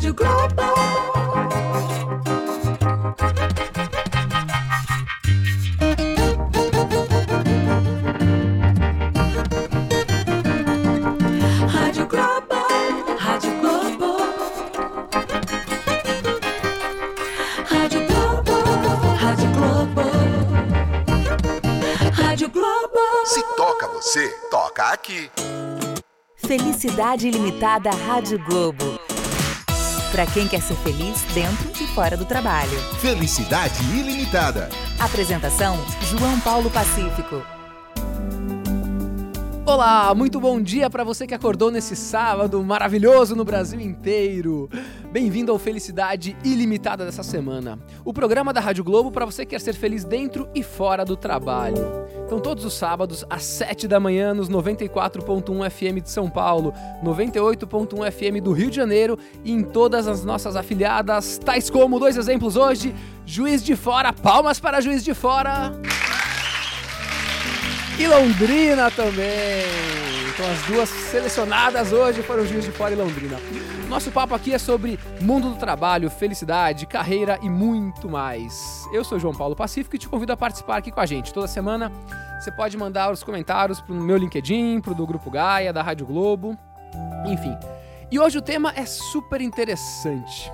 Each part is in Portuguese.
Rádio Globo. Rádio Globo, Rádio Globo. Rádio Globo, Rádio Globo. Rádio Globo. Se toca você, toca aqui. Felicidade Ilimitada Rádio Globo. Para quem quer ser feliz dentro e fora do trabalho. Felicidade ilimitada. Apresentação: João Paulo Pacífico. Olá, muito bom dia para você que acordou nesse sábado maravilhoso no Brasil inteiro. Bem-vindo ao Felicidade Ilimitada dessa semana. O programa da Rádio Globo para você que quer ser feliz dentro e fora do trabalho. Então, todos os sábados, às 7 da manhã, nos 94.1 FM de São Paulo, 98.1 FM do Rio de Janeiro e em todas as nossas afiliadas, tais como dois exemplos hoje: Juiz de Fora, palmas para Juiz de Fora e Londrina também. Então as duas selecionadas hoje foram Juiz de Fora e Londrina. Nosso papo aqui é sobre mundo do trabalho, felicidade, carreira e muito mais. Eu sou João Paulo Pacífico e te convido a participar aqui com a gente. Toda semana você pode mandar os comentários pro meu LinkedIn, pro do Grupo Gaia, da Rádio Globo, enfim. E hoje o tema é super interessante.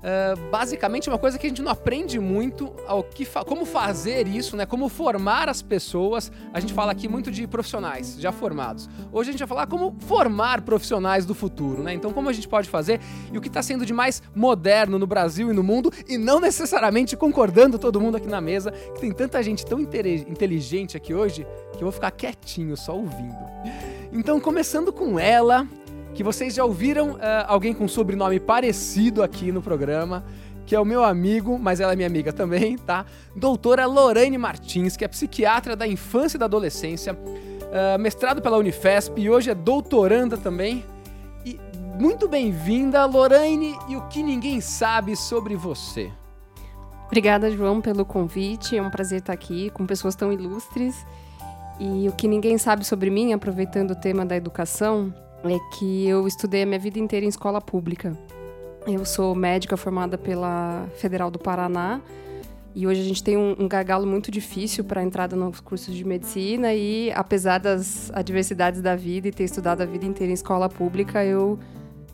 Uh, basicamente é uma coisa que a gente não aprende muito ao que fa como fazer isso, né? Como formar as pessoas. A gente fala aqui muito de profissionais já formados. Hoje a gente vai falar como formar profissionais do futuro, né? Então como a gente pode fazer e o que está sendo de mais moderno no Brasil e no mundo e não necessariamente concordando todo mundo aqui na mesa que tem tanta gente tão inteligente aqui hoje que eu vou ficar quietinho só ouvindo. Então começando com ela, que vocês já ouviram uh, alguém com sobrenome parecido aqui no programa, que é o meu amigo, mas ela é minha amiga também, tá? Doutora Lorraine Martins, que é psiquiatra da infância e da adolescência, uh, mestrado pela Unifesp e hoje é doutoranda também. E muito bem-vinda, Lorraine, e o que ninguém sabe sobre você. Obrigada, João, pelo convite. É um prazer estar aqui com pessoas tão ilustres. E o que ninguém sabe sobre mim, aproveitando o tema da educação, é que eu estudei a minha vida inteira em escola pública. Eu sou médica formada pela Federal do Paraná e hoje a gente tem um, um gargalo muito difícil para a entrada nos cursos de medicina e apesar das adversidades da vida e ter estudado a vida inteira em escola pública, eu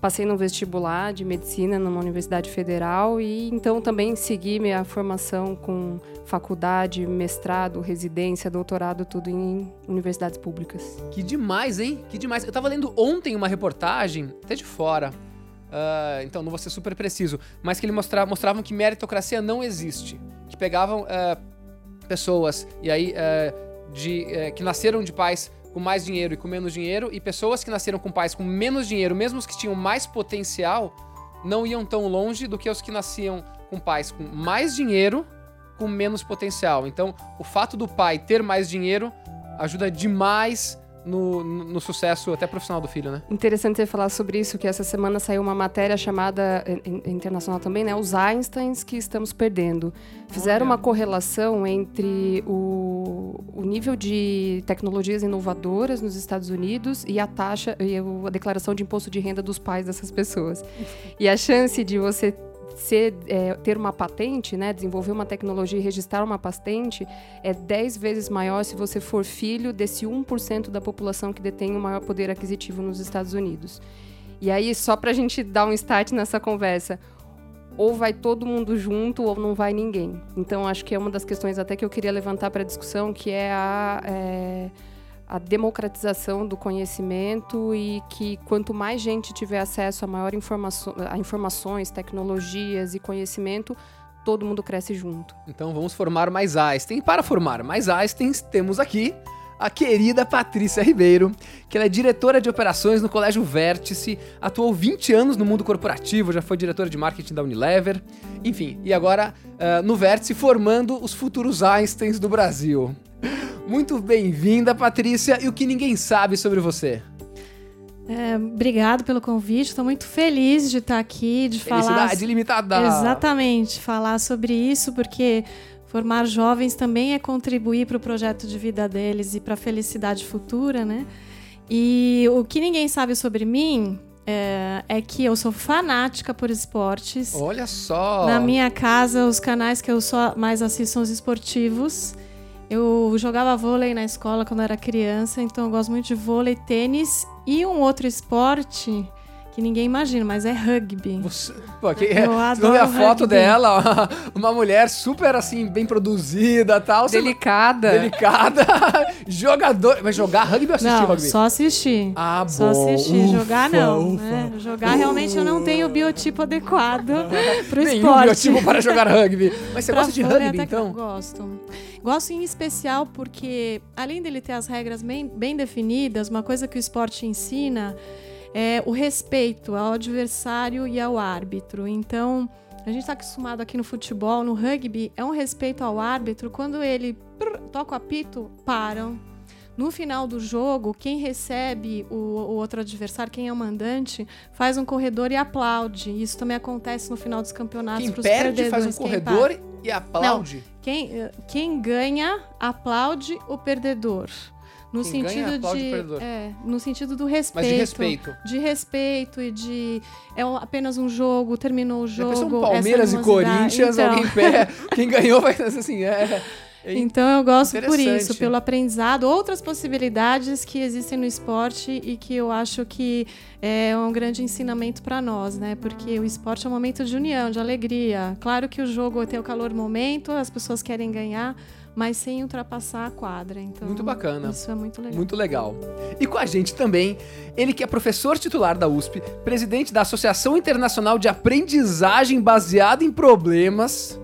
passei no vestibular de medicina numa universidade federal e então também segui minha formação com faculdade, mestrado, residência, doutorado, tudo em universidades públicas. Que demais, hein? Que demais. Eu tava lendo ontem uma reportagem, até de fora, uh, então não vou ser super preciso, mas que ele mostrava, mostravam que meritocracia não existe. Que pegavam uh, pessoas e aí uh, de, que nasceram de pais com mais dinheiro e com menos dinheiro, e pessoas que nasceram com pais com menos dinheiro, mesmo os que tinham mais potencial, não iam tão longe do que os que nasciam com pais com mais dinheiro com menos potencial. Então, o fato do pai ter mais dinheiro ajuda demais no, no, sucesso até profissional do filho, né? Interessante você falar sobre isso, que essa semana saiu uma matéria chamada, internacional também, né? Os Einsteins que estamos perdendo. Fizeram Olha. uma correlação entre o, o nível de tecnologias inovadoras nos Estados Unidos e a taxa, e a declaração de imposto de renda dos pais dessas pessoas. E a chance de você ser, é, ter uma patente, né, desenvolver uma tecnologia e registrar uma patente é 10 vezes maior se você for filho desse 1% da população que detém o maior poder aquisitivo nos Estados Unidos. E aí, só para a gente dar um start nessa conversa, ou vai todo mundo junto ou não vai ninguém. Então, acho que é uma das questões até que eu queria levantar para a discussão, que é a... É a democratização do conhecimento e que quanto mais gente tiver acesso a maior informação, a informações, tecnologias e conhecimento, todo mundo cresce junto. Então vamos formar mais Einstein. Para formar mais Einsteins, temos aqui a querida Patrícia Ribeiro, que ela é diretora de operações no Colégio Vértice, atuou 20 anos no mundo corporativo, já foi diretora de marketing da Unilever, enfim, e agora uh, no Vértice formando os futuros Einsteins do Brasil. Muito bem-vinda, Patrícia, e o que ninguém sabe sobre você? É, obrigado pelo convite, estou muito feliz de estar aqui, de Felicidade falar... Felicidade limitada! Exatamente, falar sobre isso, porque formar jovens também é contribuir para o projeto de vida deles e para a felicidade futura, né? E o que ninguém sabe sobre mim, é, é que eu sou fanática por esportes. Olha só. Na minha casa, os canais que eu só mais assisto são os esportivos. Eu jogava vôlei na escola quando era criança, então eu gosto muito de vôlei, tênis e um outro esporte que ninguém imagina, mas é rugby. Você, pô, que, Eu vocês vão ver a adoro foto rugby. dela, uma mulher super assim, bem produzida tal. você- Delicada. Delicada. Jogador. Mas jogar rugby ou assistir Não, rugby? só assistir. Ah, Só bom. assistir. Ufa, Jogar não. ufa. né? Jogar realmente eu não tenho o biotipo adequado pro Nenhum esporte. biotipo para jogar rugby. Mas você Pra gosta de rugby, até que então? eu Gosto. Gosto em especial porque, além dele ter as regras bem, bem definidas, uma coisa que o esporte ensina é o respeito ao adversário e ao árbitro. Então, a gente está acostumado aqui no futebol, no rugby, é um respeito ao árbitro. Quando ele prr, toca o apito, param. No final do jogo, quem recebe o, o outro adversário, quem é o mandante, faz um corredor e aplaude. Isso também acontece no final dos campeonatos Quem perde faz um corredor e aplaude. quem, eh, quem ganha aplaude o perdedor. No Quem ganha, sentido o de. perdedor. É, no sentido do respeito. Mas de respeito. De respeito e de. É apenas um jogo, terminou o jogo. Depois são Palmeiras e. Corinthians, Então- alguém pé. Quem ganhou vai assim, é. é Então eu gosto por isso, pelo aprendizado, outras possibilidades que existem no esporte e que eu acho que é um grande ensinamento para nós, né? Porque o esporte é um momento de união, de alegria. Claro que o jogo tem o calor momento, as pessoas querem ganhar, mas sem ultrapassar a quadra. Então, Muito bacana. Isso é muito legal. Muito legal. E com a gente também, ele que é professor titular da USP, presidente da Associação Internacional de Aprendizagem Baseada em Problemas.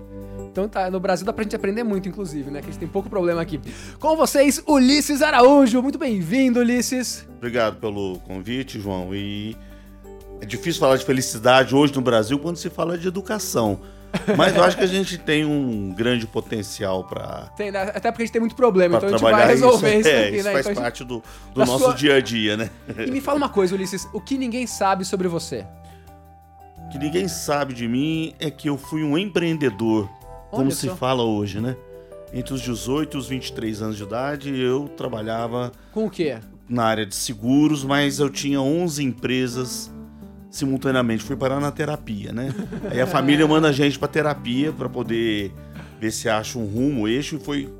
Então tá, no Brasil dá pra gente aprender muito, inclusive, né? Que a gente tem pouco problema aqui. Com vocês, Ulisses Araújo. Muito bem-vindo, Ulisses. Obrigado pelo convite, João. E é difícil falar de felicidade hoje no Brasil quando se fala de educação. Mas eu acho que a gente tem um grande potencial para né? até porque a gente tem muito problema, então a gente vai resolver isso. isso, É, aqui, isso né? faz Então parte do, do nosso sua- dia a dia, né? E me fala uma coisa, Ulisses, o que ninguém sabe sobre você? O que ninguém sabe de mim é que eu fui um empreendedor, como Olha se só. fala hoje, né? Entre os 18 e os 23 anos de idade, eu trabalhava Com o quê? na área de seguros, mas eu tinha 11 empresas simultaneamente. Fui parar na terapia, né? Aí a família manda a gente pra terapia pra poder ver se acha um rumo, eixo, e foi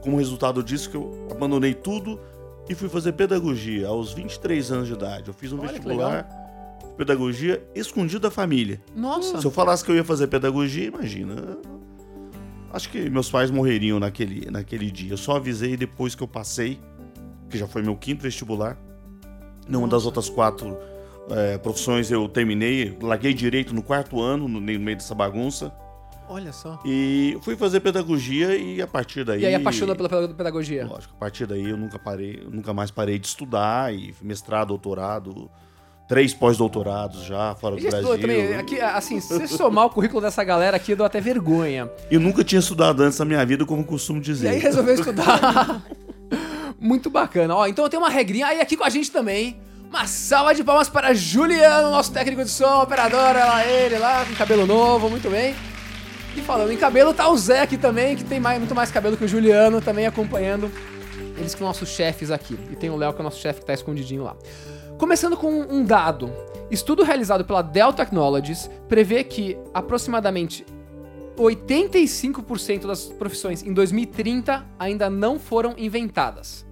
como resultado disso que eu abandonei tudo e fui fazer pedagogia aos 23 anos de idade. Eu fiz um Olha vestibular de pedagogia escondido da família. Nossa. Se eu falasse que eu ia fazer pedagogia, imagina. Acho que meus pais morreriam naquele, naquele dia. Eu só avisei depois que eu passei, que já foi meu quinto vestibular. Nenhuma das outras quatro eh, profissões eu terminei. Larguei direito no quarto ano, no, no meio dessa bagunça. Olha só. E fui fazer pedagogia e a partir daí. E aí apaixonou pela pedagogia? Lógico, a partir daí eu nunca parei, eu nunca mais parei de estudar e mestrado, doutorado, três pós-doutorados já fora do Brasil. também, aqui, assim, se somar o currículo dessa galera aqui, eu dou até vergonha. Eu nunca tinha estudado antes na minha vida, como eu costumo E dizer. aí resolveu estudar. Muito bacana. Ó, então eu tenho uma regrinha aí aqui com a gente também. Uma salva de palmas para Juliano, nosso técnico de som, operador, lá ele lá, com cabelo novo, muito bem. E falando em cabelo, tá o Zé aqui também, que tem mais, muito mais cabelo que o Juliano, também acompanhando eles que são nossos chefes aqui. E tem o Léo, que é o nosso chefe que tá escondidinho lá. Começando com um dado. Estudo realizado pela Dell Technologies prevê que aproximadamente 85% das profissões em 2030 ainda não foram inventadas.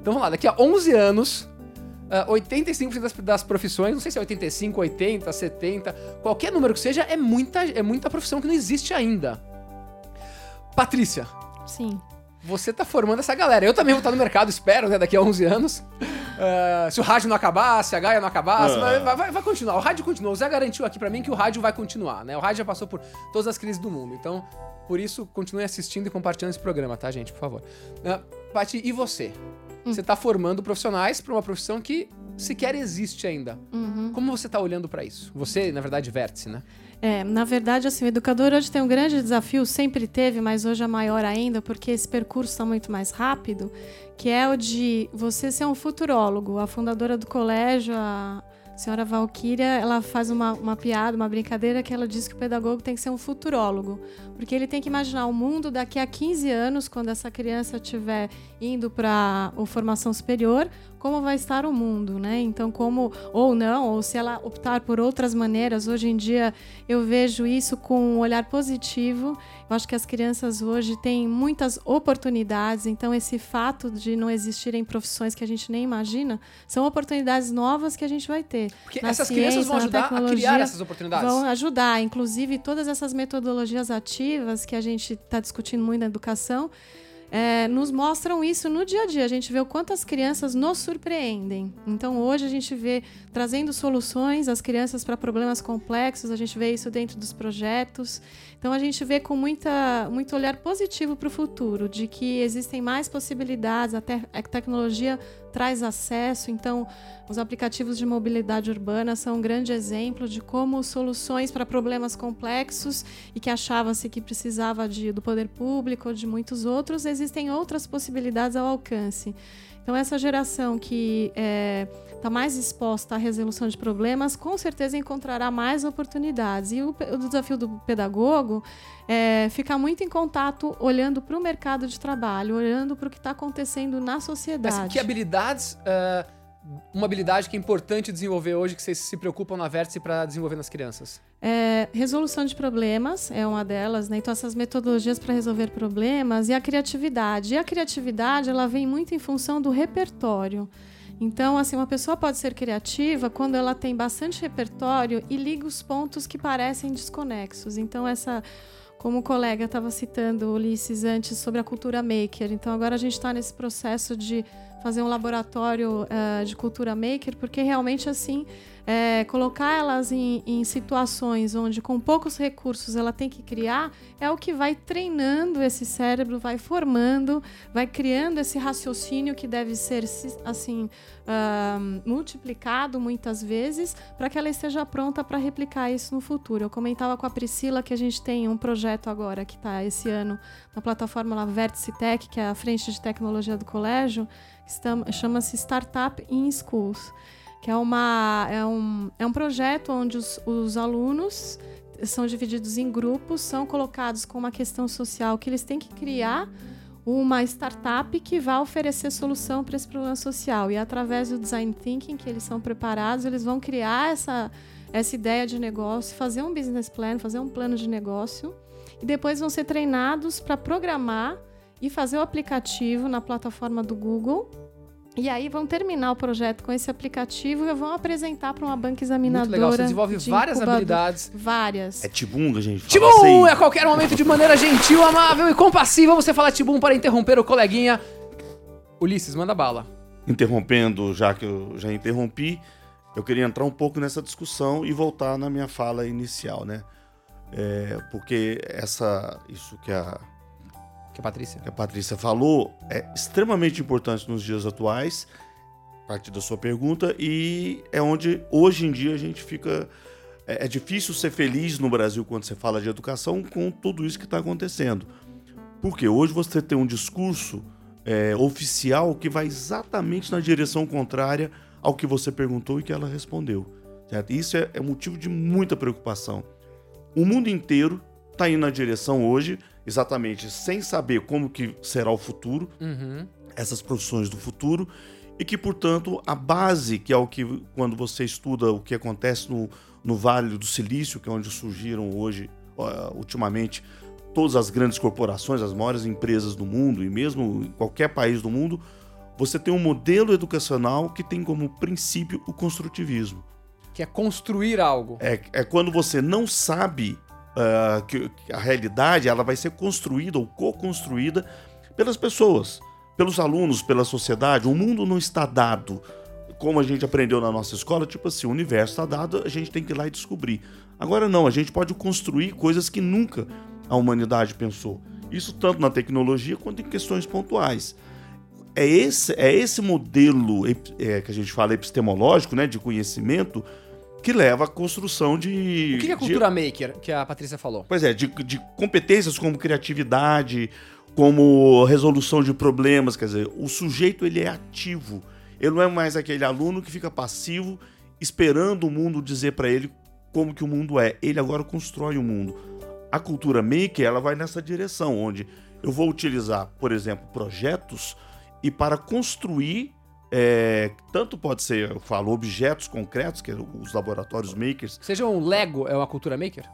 Então vamos lá, daqui a 11 anos, ah, 85% das, das profissões, não sei se é 85, 80, 70, qualquer número que seja, é muita, é muita profissão que não existe ainda. Patrícia, Sim. Você tá formando essa galera. Eu também vou estar no mercado, espero, né, daqui a 11 anos. Ah, se o rádio não acabar, se a Gaia não acabar, se Ah. vai, vai- vai continuar. O rádio continua. O Zé garantiu aqui pra mim que o rádio vai continuar, né? O rádio já passou por todas as crises do mundo. Então, por isso, continue assistindo e compartilhando esse programa, tá, gente? Por favor. Uh, Paty, e você? Você tá formando profissionais pra uma profissão que sequer existe ainda. Uhum. Como você tá olhando pra isso? Você, na verdade, vértice, né? É, na verdade, assim, o educador hoje tem um grande desafio, sempre teve, mas hoje é maior ainda, porque esse percurso está muito mais rápido, que é o de você ser um futurólogo. A fundadora do colégio, a senhora Valquíria, ela faz uma, uma piada, uma brincadeira que ela diz que o pedagogo tem que ser um futurólogo, porque ele tem que imaginar o mundo daqui a 15 anos, quando essa criança estiver indo para a formação superior, como vai estar o mundo, né? Então, como ou não, ou se ela optar por outras maneiras, hoje em dia eu vejo isso com um olhar positivo. Eu acho que as crianças hoje têm muitas oportunidades, então esse fato de não existirem profissões que a gente nem imagina, são oportunidades novas que a gente vai ter. Porque Na essas ciência, crianças vão ajudar a criar essas oportunidades. Vão ajudar, inclusive todas essas metodologias ativas que a gente está discutindo muito na educação, é, nos mostram isso no dia a dia. A gente vê o quanto as crianças nos surpreendem. Então, hoje a gente vê trazendo soluções às crianças para problemas complexos, a gente vê isso dentro dos projetos. Então, a gente vê com muita, muito olhar positivo para o futuro, de que existem mais possibilidades, até a tecnologia traz acesso. Então, os aplicativos de mobilidade urbana são um grande exemplo de como soluções para problemas complexos e que achava-se que precisava de, do poder público ou de muitos outros, existem outras possibilidades ao alcance. Então, essa geração que está mais exposta à resolução de problemas, com certeza encontrará mais oportunidades. E o, o desafio do pedagogo é ficar muito em contato, olhando para o mercado de trabalho, olhando para o que está acontecendo na sociedade. Mas que habilidades. ah, uma habilidade que é importante desenvolver hoje, que vocês se preocupam na Vértice para desenvolver nas crianças? É, resolução de problemas é uma delas, né? Então essas metodologias para resolver problemas e a criatividade. E a criatividade ela vem muito em função do repertório. Então, assim, uma pessoa pode ser criativa quando ela tem bastante repertório e liga os pontos que parecem desconexos. Então, essa, como o colega estava citando, Ulisses, antes, sobre a cultura maker. Então, agora a gente está nesse processo de fazer um laboratório eh, de cultura maker, porque realmente, assim, é, colocar elas em, em situações onde com poucos recursos ela tem que criar é o que vai treinando esse cérebro, vai formando, vai criando esse raciocínio que deve ser si- assim ah, multiplicado muitas vezes para que ela esteja pronta para replicar isso no futuro. Eu comentava com a Priscila que a gente tem um projeto agora que está esse ano na plataforma lá Vértice Tech, que é a frente de tecnologia do colégio, chama-se Startup in Schools que é, uma, é, um, é um projeto onde os, os alunos são divididos em grupos, são colocados com uma questão social que eles têm que criar uma startup que vai oferecer solução para esse problema social. E através do design thinking que eles são preparados, eles vão criar essa, essa ideia de negócio, fazer um business plan, fazer um plano de negócio, e depois vão ser treinados para programar e fazer o aplicativo na plataforma do Google. E aí vão terminar o projeto com esse aplicativo e vão apresentar para uma banca examinadora. Muito legal. Você desenvolve de várias incubador. habilidades. Várias. É Tibum que a gente. Tibum! assim? É a qualquer momento, de maneira gentil, amável e compassiva, você fala Tibum para interromper o coleguinha. Ulisses, manda bala. interrompendo, já que eu já interrompi, eu queria entrar um pouco nessa discussão e voltar na minha fala inicial, né? É, porque essa, isso que a, Que é Patrícia. que a Patrícia falou é extremamente importante nos dias atuais, a partir da sua pergunta, e é onde hoje em dia a gente fica. É, é difícil ser feliz no Brasil quando você fala de educação com tudo isso que está acontecendo. Porque hoje você tem um discurso é, oficial que vai exatamente na direção contrária ao que você perguntou e que ela respondeu. certo? Isso é, é motivo de muita preocupação. O mundo inteiro está indo na direção hoje, exatamente sem saber como que será o futuro, Uhum. essas profissões do futuro, e que, portanto, a base, que é o que, quando você estuda o que acontece no, no Vale do Silício, que é onde surgiram hoje, ultimamente, todas as grandes corporações, as maiores empresas do mundo, e mesmo em qualquer país do mundo, você tem um modelo educacional que tem como princípio o construtivismo. Que é construir algo. É, é quando você não sabe ah, que, a realidade ela vai ser construída ou co-construída pelas pessoas, pelos alunos, pela sociedade. O mundo não está dado. Como a gente aprendeu na nossa escola, tipo assim, o universo está dado, a gente tem que ir lá e descobrir. Agora não, a gente pode construir coisas que nunca a humanidade pensou. Isso tanto na tecnologia quanto em questões pontuais. É esse, é esse modelo é, que a gente fala epistemológico, né, de conhecimento, que leva à construção de. O que é de- cultura maker, que a Patrícia falou? Pois é, de, de competências como criatividade, como resolução de problemas, quer dizer, o sujeito ele é ativo. Ele não é mais aquele aluno que fica passivo esperando o mundo dizer para ele como que o mundo é. Ele agora constrói o mundo. A cultura maker, ela vai nessa direção, onde eu vou utilizar, por exemplo, projetos e para construir é, tanto pode ser, eu falo, objetos concretos, que é os laboratórios makers, Seja um Lego, é uma cultura maker?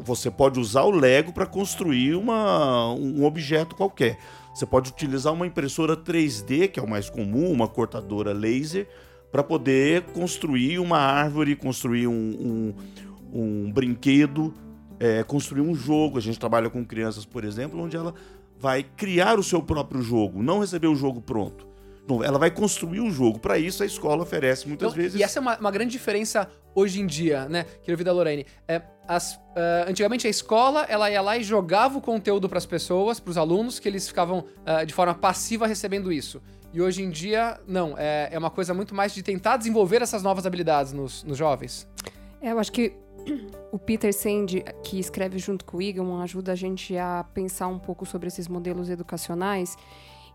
você pode usar o Lego para construir uma, um objeto qualquer. Você pode utilizar uma impressora 3D, que é o mais comum, uma cortadora laser, para poder construir uma árvore, construir um, um, um brinquedo, é, construir um jogo. A gente trabalha com crianças, por exemplo, onde ela vai criar o seu próprio jogo, não receber o jogo pronto. Ela vai construir o jogo. Para isso, a escola oferece muitas Então, vezes. E essa é uma, uma grande diferença hoje em dia, né? Que eu vi da Lorraine. É, as, ah, antigamente a escola ela ia lá e jogava o conteúdo para as pessoas, para os alunos, que eles ficavam ah, de forma passiva recebendo isso. E hoje em dia, não. É, é uma coisa muito mais de tentar desenvolver essas novas habilidades nos, nos jovens. É, eu acho que o Peter Sand, que escreve junto com o Egan, ajuda a gente a pensar um pouco sobre esses modelos educacionais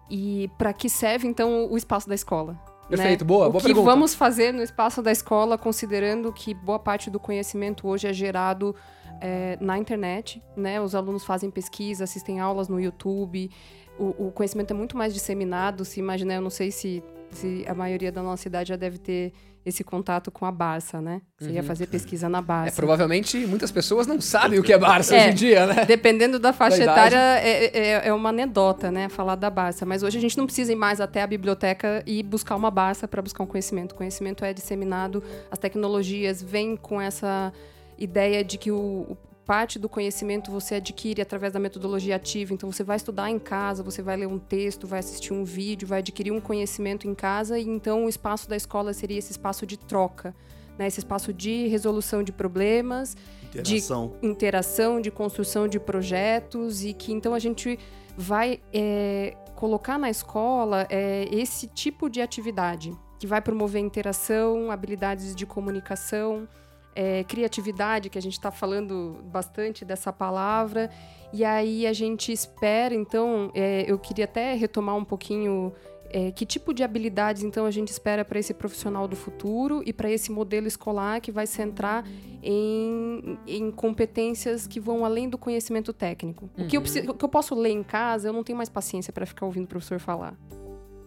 e para que serve então o espaço da escola. né? Perfeito, boa, O boa que pergunta. vamos fazer no espaço da escola, considerando que boa parte do conhecimento hoje é gerado é, na internet, né? Os alunos fazem pesquisa, assistem aulas no YouTube. O, o conhecimento é muito mais disseminado. Se imaginar, eu não sei se, se a maioria da nossa idade já deve ter esse contato com a Barça, né? Você ia fazer pesquisa na É, Barça. provavelmente muitas pessoas não sabem o que é Barça É. hoje em dia, né? Dependendo da faixa Da etária, é, é- é uma anedota, né? Falar da Barça. Mas hoje a gente não precisa ir mais até a biblioteca e buscar uma Barça para buscar um conhecimento. O conhecimento é disseminado, as tecnologias vêm com essa ideia de que o- parte do conhecimento você adquire através da metodologia ativa. Então você vai estudar em casa, você vai ler um texto, vai assistir um vídeo, vai adquirir um conhecimento em casa e então o espaço da escola seria esse espaço de troca. Né, esse espaço de resolução de problemas, Interação. de interação, de construção de projetos e que então a gente vai é, colocar na escola é, esse tipo de atividade que vai promover interação, habilidades de comunicação, é, criatividade, que a gente está falando bastante dessa palavra. E aí a gente espera, então, é, eu queria até retomar um pouquinho é, que tipo de habilidades, então, a gente espera para esse profissional do futuro e para esse modelo escolar que vai centrar em, em competências que vão além do conhecimento técnico. O, que eu preciso- o que eu posso ler em casa, eu não tenho mais paciência para ficar ouvindo o professor falar.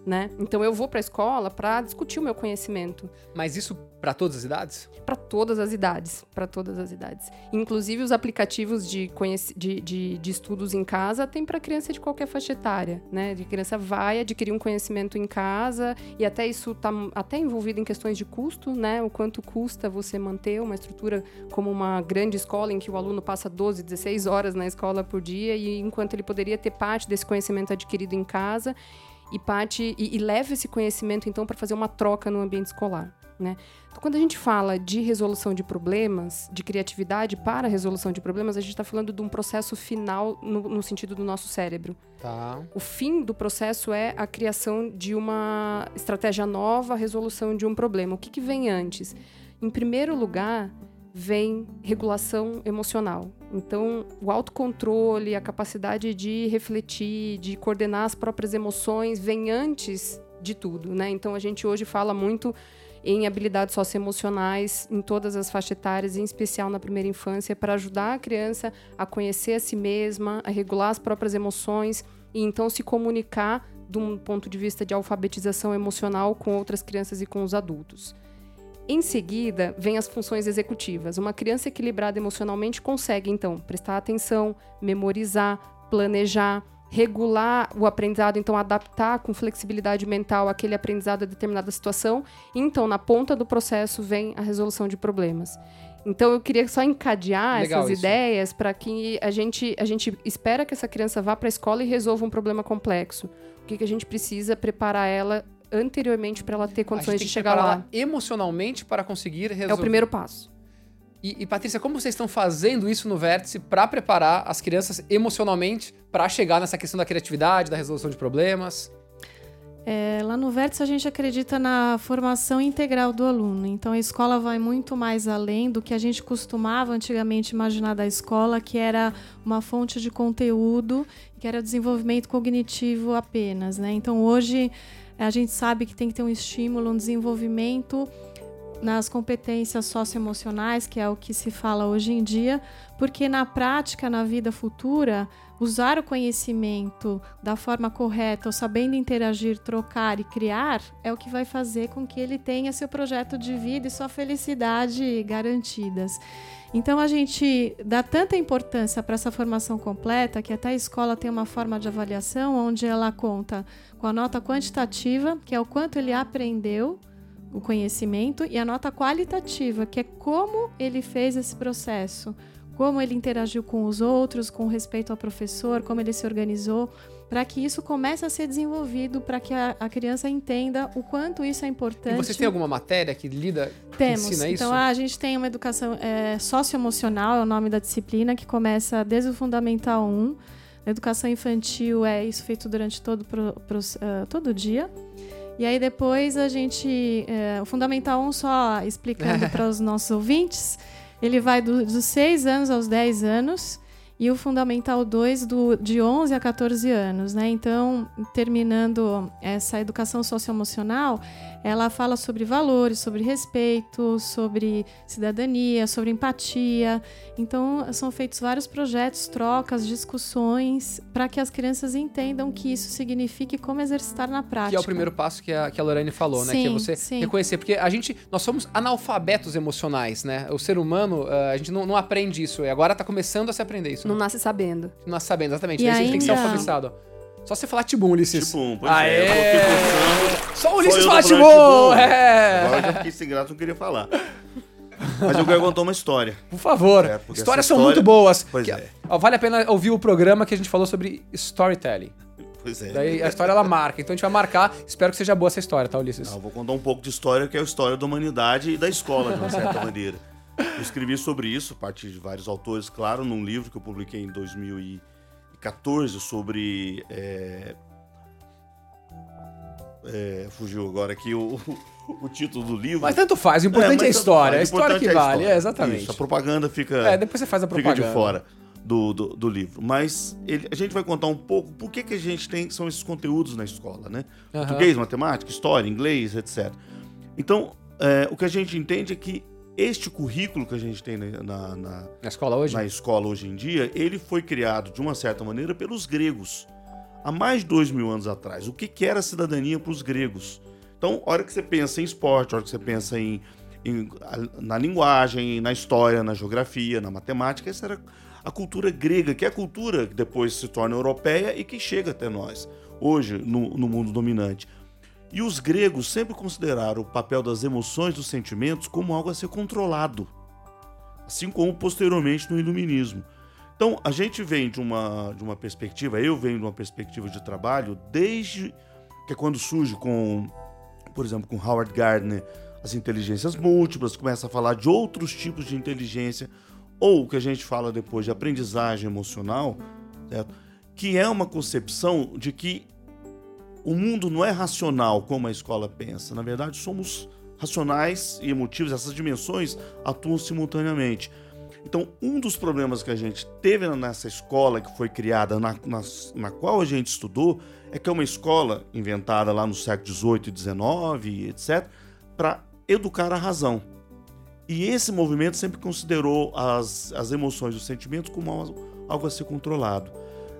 Né? Então eu vou para a escola para discutir o meu conhecimento Mas isso para todas as idades? para todas as idades, para todas as idades. Inclusive os aplicativos de, de, de, de estudos em casa tem para criança de qualquer faixa etária, né? De criança vai adquirir um conhecimento em casa e até isso está até envolvido em questões de custo, né? O quanto custa você manter uma estrutura como uma grande escola em que o aluno passa 12, 16 horas na escola por dia e enquanto ele poderia ter parte desse conhecimento adquirido em casa e parte e, e leva esse conhecimento então para fazer uma troca no ambiente escolar, né? Então, quando a gente fala de resolução de problemas, de criatividade para resolução de problemas, a gente está falando de um processo final no, no sentido do nosso cérebro. Tá. O fim do processo é a criação de uma estratégia nova, a resolução de um problema. O que, que vem antes? Em primeiro lugar, vem regulação emocional. Então, o autocontrole, a capacidade de refletir, de coordenar as próprias emoções, vem antes de tudo, né? Então, a gente hoje fala muito em habilidades socioemocionais em todas as faixas etárias, em especial na primeira infância, para ajudar a criança a conhecer a si mesma, a regular as próprias emoções e então se comunicar de um ponto de vista de alfabetização emocional com outras crianças e com os adultos. Em seguida, vem as funções executivas. Uma criança equilibrada emocionalmente consegue, então, prestar atenção, memorizar, planejar, regular o aprendizado, então adaptar com flexibilidade mental aquele aprendizado a determinada situação. E, então, na ponta do processo vem a resolução de problemas. Então, eu queria só encadear Legal essas isso. ideias para que a gente, a gente espera que essa criança vá para a escola e resolva um problema complexo. O que, que a gente precisa preparar ela anteriormente para ela ter A condições gente de chegar lá. emocionalmente para conseguir resolver. É o primeiro passo. E, e, Patrícia, como vocês estão fazendo isso no Vértice para preparar as crianças emocionalmente para chegar nessa questão da criatividade, da resolução de problemas? É, lá no Vértice a gente acredita na formação integral do aluno. Então a escola vai muito mais além do que a gente costumava antigamente imaginar da escola, que era uma fonte de conteúdo, que era o desenvolvimento cognitivo apenas. Né? Então hoje a gente sabe que tem que ter um estímulo, um desenvolvimento nas competências socioemocionais, que é o que se fala hoje em dia, porque na prática, na vida futura, usar o conhecimento da forma correta, ou sabendo interagir, trocar e criar, é o que vai fazer com que ele tenha seu projeto de vida e sua felicidade garantidas. Então a gente dá tanta importância para essa formação completa que até a escola tem uma forma de avaliação onde ela conta com a nota quantitativa, que é o quanto ele aprendeu o conhecimento, e a nota qualitativa, que é como ele fez esse processo, como ele interagiu com os outros, com respeito ao professor, como ele se organizou, para que isso comece a ser desenvolvido, para que a, a criança entenda o quanto isso é importante. E vocês têm alguma matéria que lida, que Temos. ensina isso? Então, a gente tem uma educação é, socioemocional, é o nome da disciplina, que começa desde o Fundamental 1. A educação infantil é isso feito durante todo, pro, pros, ah, todo o dia. E aí depois a gente... é, o Fundamental 1, só explicando para os nossos ouvintes, ele vai do- dos 6 anos aos 10 anos e o Fundamental 2 do, de 11 a 14 anos, né? Então, terminando essa educação socioemocional, ela fala sobre valores, sobre respeito, sobre cidadania, sobre empatia. Então, são feitos vários projetos, trocas, discussões, para que as crianças entendam que isso significa e como exercitar na prática. Que é o primeiro passo que a, que a Lorraine falou, né? Que é Sim, você sim. reconhecer. Porque a gente, nós somos analfabetos emocionais, né? O ser humano, ah, a gente não, não aprende isso. E agora tá começando a se aprender isso. Não Não, nasce sabendo. não sabendo, exatamente. E gente tem que ser ainda- alfabetizado. Só você falar Tibum, Ulisses. Tipo, um, pois Aê! é, tô aqui pensando. Só o Ulisses eu fala tô Tibum! Tibum. É! Agora eu já fiquei sem graça, não queria falar. Mas eu quero contar uma história. Por favor. É, Histórias essa são história- muito boas. Pois Que- é. ó, vale a pena ouvir o programa que a gente falou sobre storytelling. Pois é. Daí a história ela marca. Então a gente vai marcar. Espero que seja boa essa história, tá, Ulisses? Não, eu vou contar um pouco de história, que é a história da humanidade e da escola, de uma certa maneira. Eu escrevi sobre isso, a partir de vários autores, claro, num livro que eu publiquei em 2014 sobre. é, é, fugiu agora aqui o, o título do livro. Mas tanto faz, o importante é, a história. faz, a história que é vale, história. é, exatamente. Isso, a propaganda fica. É, depois você faz a fica propaganda. de fora do, do, do livro. Mas ele- a gente vai contar um pouco por que, que a gente tem são esses conteúdos na escola, né? Aham. Português, matemática, história, inglês, etc. Então, é, o que a gente entende é que este currículo que a gente tem na, na, na- Na escola hoje? na escola hoje em dia, ele foi criado de uma certa maneira pelos gregos. Há mais de dois mil anos atrás. O que, que era cidadania para os gregos? Então, a hora que você pensa em esporte, a hora que você pensa em, em- na linguagem, na história, na geografia, na matemática, essa era a cultura grega, que é a cultura que depois se torna europeia e que chega até nós, hoje, no, no mundo dominante. E os gregos sempre consideraram o papel das emoções, dos sentimentos, como algo a ser controlado assim como posteriormente no iluminismo. Então, a gente vem de uma, de uma perspectiva, eu venho de uma perspectiva de trabalho desde que é quando surge com, por exemplo, com Howard Gardner, as inteligências múltiplas, começa a falar de outros tipos de inteligência, ou o que a gente fala depois de aprendizagem emocional, certo? que é uma concepção de que o mundo não é racional como a escola pensa. Na verdade, somos racionais e emotivos, essas dimensões atuam simultaneamente. Então, um dos problemas que a gente teve nessa escola que foi criada, na, na, na qual a gente estudou, é que é uma escola inventada lá no século XVIII e XIX, etc., para educar a razão. E esse movimento sempre considerou as, as emoções e os sentimentos como algo, algo a ser controlado.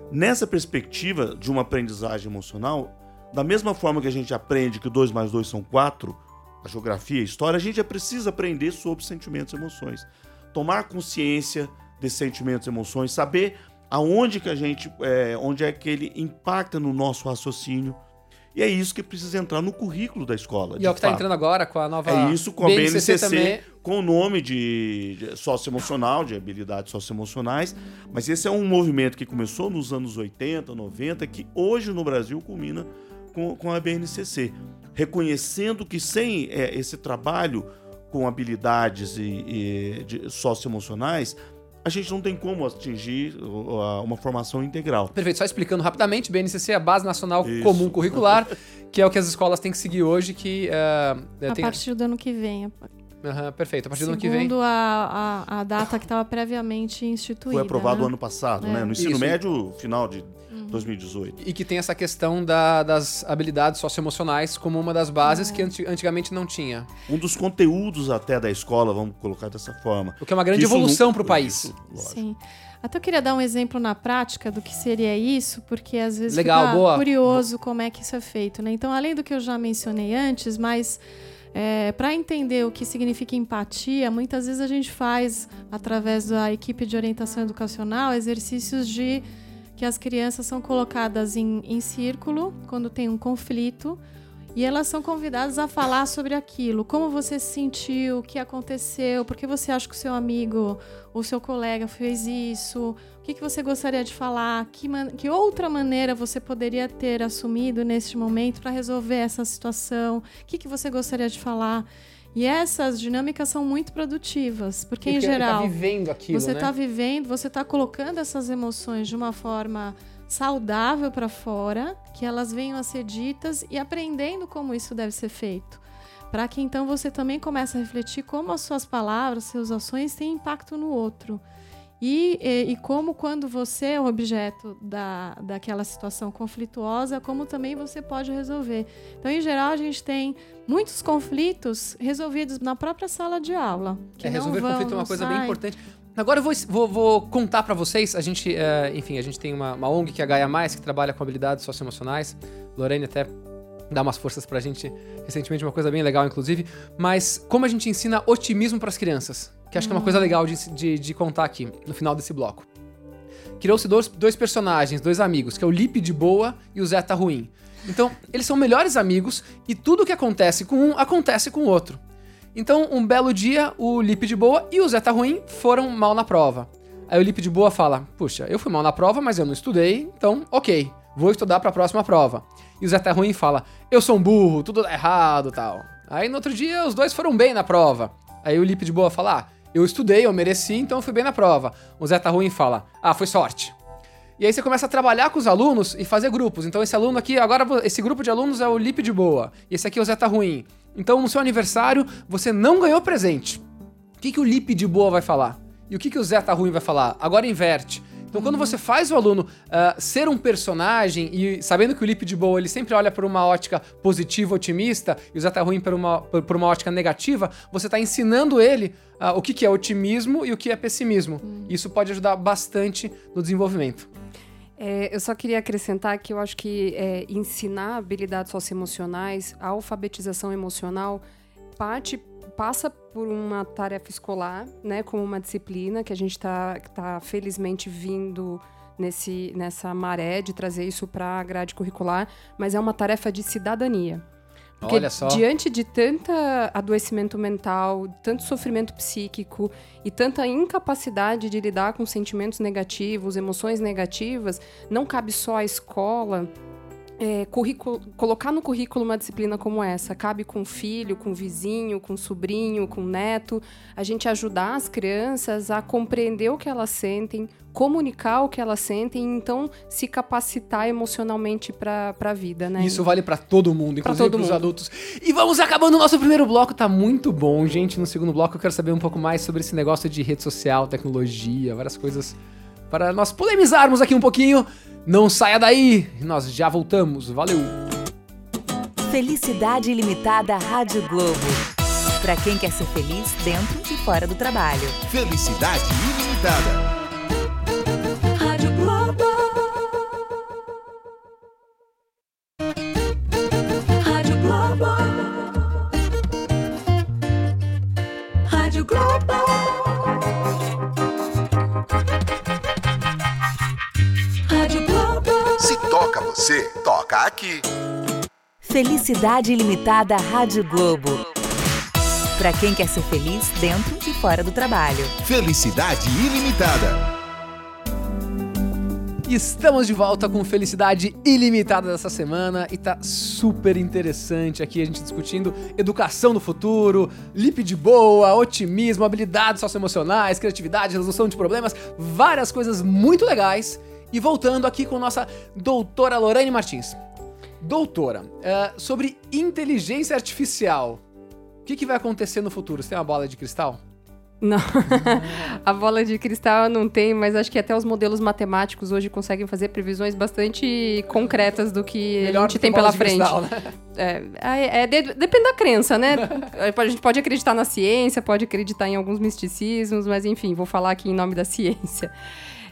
Nessa perspectiva de uma aprendizagem emocional, da mesma forma que a gente aprende que 2 mais 2 são 4, a geografia e a história, a gente precisa aprender sobre sentimentos e emoções. Tomar consciência desses sentimentos e emoções, saber aonde que a gente, é, onde é que ele impacta no nosso raciocínio. E é isso que precisa entrar no currículo da escola. E de é o que tá fato. entrando agora com a nova É isso, com a BNCC, também. com o nome de, de socioemocional, de habilidades socioemocionais. Mas esse é um movimento que começou nos anos 80, 90, que hoje no Brasil culmina com, com a BNCC. Reconhecendo que sem é, esse trabalho com habilidades e, e de- socioemocionais, a gente não tem como atingir uma formação integral. Perfeito, só explicando rapidamente, BNCC é a Base Nacional Isso. Comum Curricular, que é o que as escolas têm que seguir hoje, que eh, A tem... partir do ano que vem. Aham, perfeito, a partir do ano que vem. Segundo a, a, a data que estava previamente instituída. Foi aprovado né? ano passado, É. né? No ensino Isso. médio, final de 2018. E que tem essa questão da- das habilidades socioemocionais como uma das bases É. que anti- antigamente não tinha. Um dos conteúdos até da escola, vamos colocar dessa forma. O que é uma grande evolução para o país. Isso, lógico. Sim. Até eu queria dar um exemplo na prática do que seria isso, porque às vezes Legal, fica boa. curioso como é que isso é feito. Né? Então, além do que eu já mencionei antes, mas para entender o que significa empatia, muitas vezes a gente faz, através da equipe de orientação educacional, exercícios de que as crianças são colocadas em, em círculo quando tem um conflito. E elas são convidadas a falar sobre aquilo. Como você se sentiu, o que aconteceu, por que você acha que o seu amigo ou seu colega fez isso, que, que você gostaria de falar, que, que outra maneira você poderia ter assumido neste momento para resolver essa situação, o que, que você gostaria de falar. E essas dinâmicas são muito produtivas, porque, em Porque geral. Tá vivendo aquilo, Você né? está vivendo, você está colocando essas emoções de uma forma saudável para fora, que elas venham a ser ditas e aprendendo como isso deve ser feito. Para que então você também comece a refletir como as suas palavras, suas ações têm impacto no outro. E, e, e como quando você é o objeto da, daquela situação conflituosa, como também você pode resolver. Então, em geral, a gente tem muitos conflitos resolvidos na própria sala de aula. Que É, resolver vão, conflito é uma coisa bem saem. importante. Agora eu vou, vou, vou contar pra vocês, a gente, é, enfim, a gente tem uma, uma ONG que é a Gaia Mais, que trabalha com habilidades socioemocionais. Lorene até dá umas forças pra gente recentemente, uma coisa bem legal, inclusive. Mas como a gente ensina otimismo pras crianças, que acho que é uma coisa legal de, de, de contar aqui, no final desse bloco. Criou-se dois, dois personagens, dois amigos, que é o Lipe de boa e o Zeta ruim. Então, eles são melhores amigos e tudo que acontece com um acontece com o outro. Então, um belo dia, o Lipe de boa e o Zeta ruim foram mal na prova. Aí o Lipe de boa fala: Puxa, eu fui mal na prova, mas eu não estudei, então, ok, vou estudar pra próxima prova. E o Zeta ruim fala: Eu sou um burro, tudo dá errado tal. Aí no outro dia, os dois foram bem na prova. Aí o Lipe de boa fala: Ah, eu estudei, eu mereci, então eu fui bem na prova. O Zeta ruim fala: Ah, foi sorte. E aí você começa a trabalhar com os alunos e fazer grupos. Então esse aluno aqui, agora esse grupo de alunos é o Lipe de boa. E esse aqui é o Zeta ruim. Então no seu aniversário você não ganhou presente. O que, que o Lipe de boa vai falar? E o que, que o Zeta ruim vai falar? Agora inverte. Então quando você faz o aluno ah, ser um personagem e sabendo que o Lipe de boa ele sempre olha por uma ótica positiva, otimista, e o Zeta ruim por uma, por por uma ótica negativa, você está ensinando ele ah, o que, que é otimismo e o que é pessimismo. Isso pode ajudar bastante no desenvolvimento. É, eu só queria acrescentar que eu acho que é, ensinar habilidades socioemocionais, a alfabetização emocional, parte passa por uma tarefa escolar, né, como uma disciplina que a gente está tá felizmente vindo nesse, nessa maré de trazer isso para a grade curricular, mas é uma tarefa de cidadania. Porque Olha só. diante de tanta adoecimento mental, tanto sofrimento psíquico e tanta incapacidade de lidar com sentimentos negativos, emoções negativas, não cabe só à escola é, colocar no currículo uma disciplina como essa. Cabe com o filho, com o vizinho, com o sobrinho, com o neto. A gente ajudar as crianças a compreender o que elas sentem, comunicar o que elas sentem e então se capacitar emocionalmente para a vida, né? Isso vale pra todo mundo, inclusive pros mundo. adultos. E vamos acabando o nosso primeiro bloco, tá muito bom, gente. No segundo bloco eu quero saber um pouco mais sobre esse negócio de rede social, tecnologia, várias coisas para nós polemizarmos aqui um pouquinho. Não saia daí, nós já voltamos. Valeu. Felicidade ilimitada Rádio Globo. Pra quem quer ser feliz dentro e fora do trabalho. Felicidade ilimitada. Rádio Globo. Aqui. Felicidade ilimitada Rádio Globo. Pra quem quer ser feliz dentro e fora do trabalho. Felicidade ilimitada. Estamos de volta com felicidade ilimitada dessa semana e tá super interessante aqui a gente discutindo educação no futuro, lip de boa, otimismo, habilidades socioemocionais, criatividade, resolução de problemas, várias coisas muito legais. E voltando aqui com nossa doutora Lorane Martins. Doutora, eh, sobre inteligência artificial, o que, que vai acontecer no futuro? Você tem uma bola de cristal? Não. a bola de cristal eu não tem, mas acho que até os modelos matemáticos hoje conseguem fazer previsões bastante concretas do que Melhor a gente tem pela frente. cristal, né? É, é, é de- depende da crença, né? A gente pode acreditar na ciência, pode acreditar em alguns misticismos, mas enfim, vou falar aqui em nome da ciência.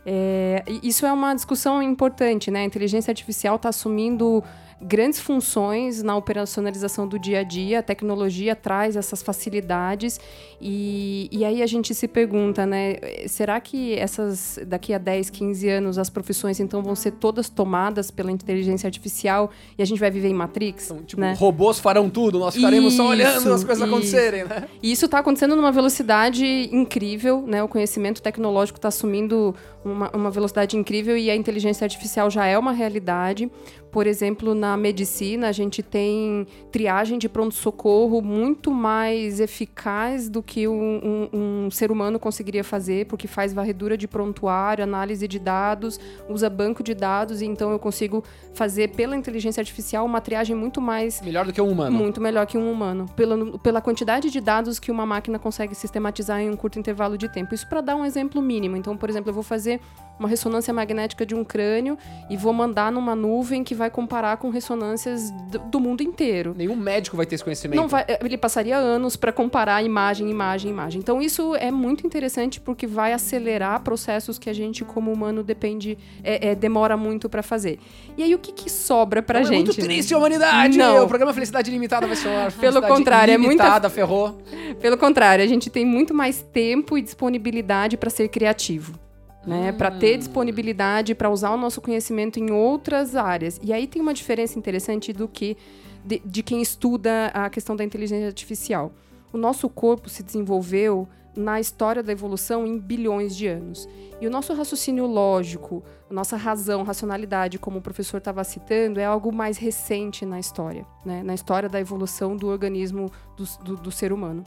É, isso é uma discussão importante, né? A inteligência artificial está assumindo grandes funções na operacionalização do dia a dia, a tecnologia traz essas facilidades e, e aí a gente se pergunta, né? Será que essas daqui a 10, 15 anos as profissões então vão ser todas tomadas pela inteligência artificial e a gente vai viver em Matrix? Então, tipo, né? robôs farão tudo, nós ficaremos só olhando Isso, as coisas isso. acontecerem, né? E isso está acontecendo numa velocidade incrível, né? O conhecimento tecnológico está assumindo uma, uma velocidade incrível e a inteligência artificial já é uma realidade. Por exemplo, na medicina, a gente tem triagem de pronto-socorro muito mais eficaz do que um, um- um ser humano conseguiria fazer, porque faz varredura de prontuário, análise de dados, usa banco de dados, e então eu consigo fazer pela inteligência artificial uma triagem muito mais Melhor do que um humano. muito melhor que um humano, pela, pela quantidade de dados que uma máquina consegue sistematizar em um curto intervalo de tempo. Isso para dar um exemplo mínimo. Então, por exemplo, eu vou fazer uma ressonância magnética de um crânio e vou mandar numa nuvem que vai comparar com ressonâncias do, do mundo inteiro. Nenhum médico vai ter esse conhecimento. Não vai, ele passaria anos para comparar imagem, imagem, imagem. Então isso é muito interessante porque vai acelerar processos que a gente como humano depende, é, é, demora muito para fazer. E aí o que, que sobra pra Não, gente? É muito né? triste a humanidade. Não. O programa Felicidade Ilimitada vai ser uma Pelo contrário, é ilimitada, ferrou. Pelo contrário, a gente tem muito mais tempo e disponibilidade para ser criativo. Né, para ter disponibilidade para usar o nosso conhecimento em outras áreas. E aí tem uma diferença interessante do que de, de quem estuda a questão da inteligência artificial. O nosso corpo se desenvolveu na história da evolução em bilhões de anos. E o nosso raciocínio lógico, nossa razão, racionalidade, como o professor estava citando, é algo mais recente na história, né? na história da evolução do organismo do, do- do ser humano.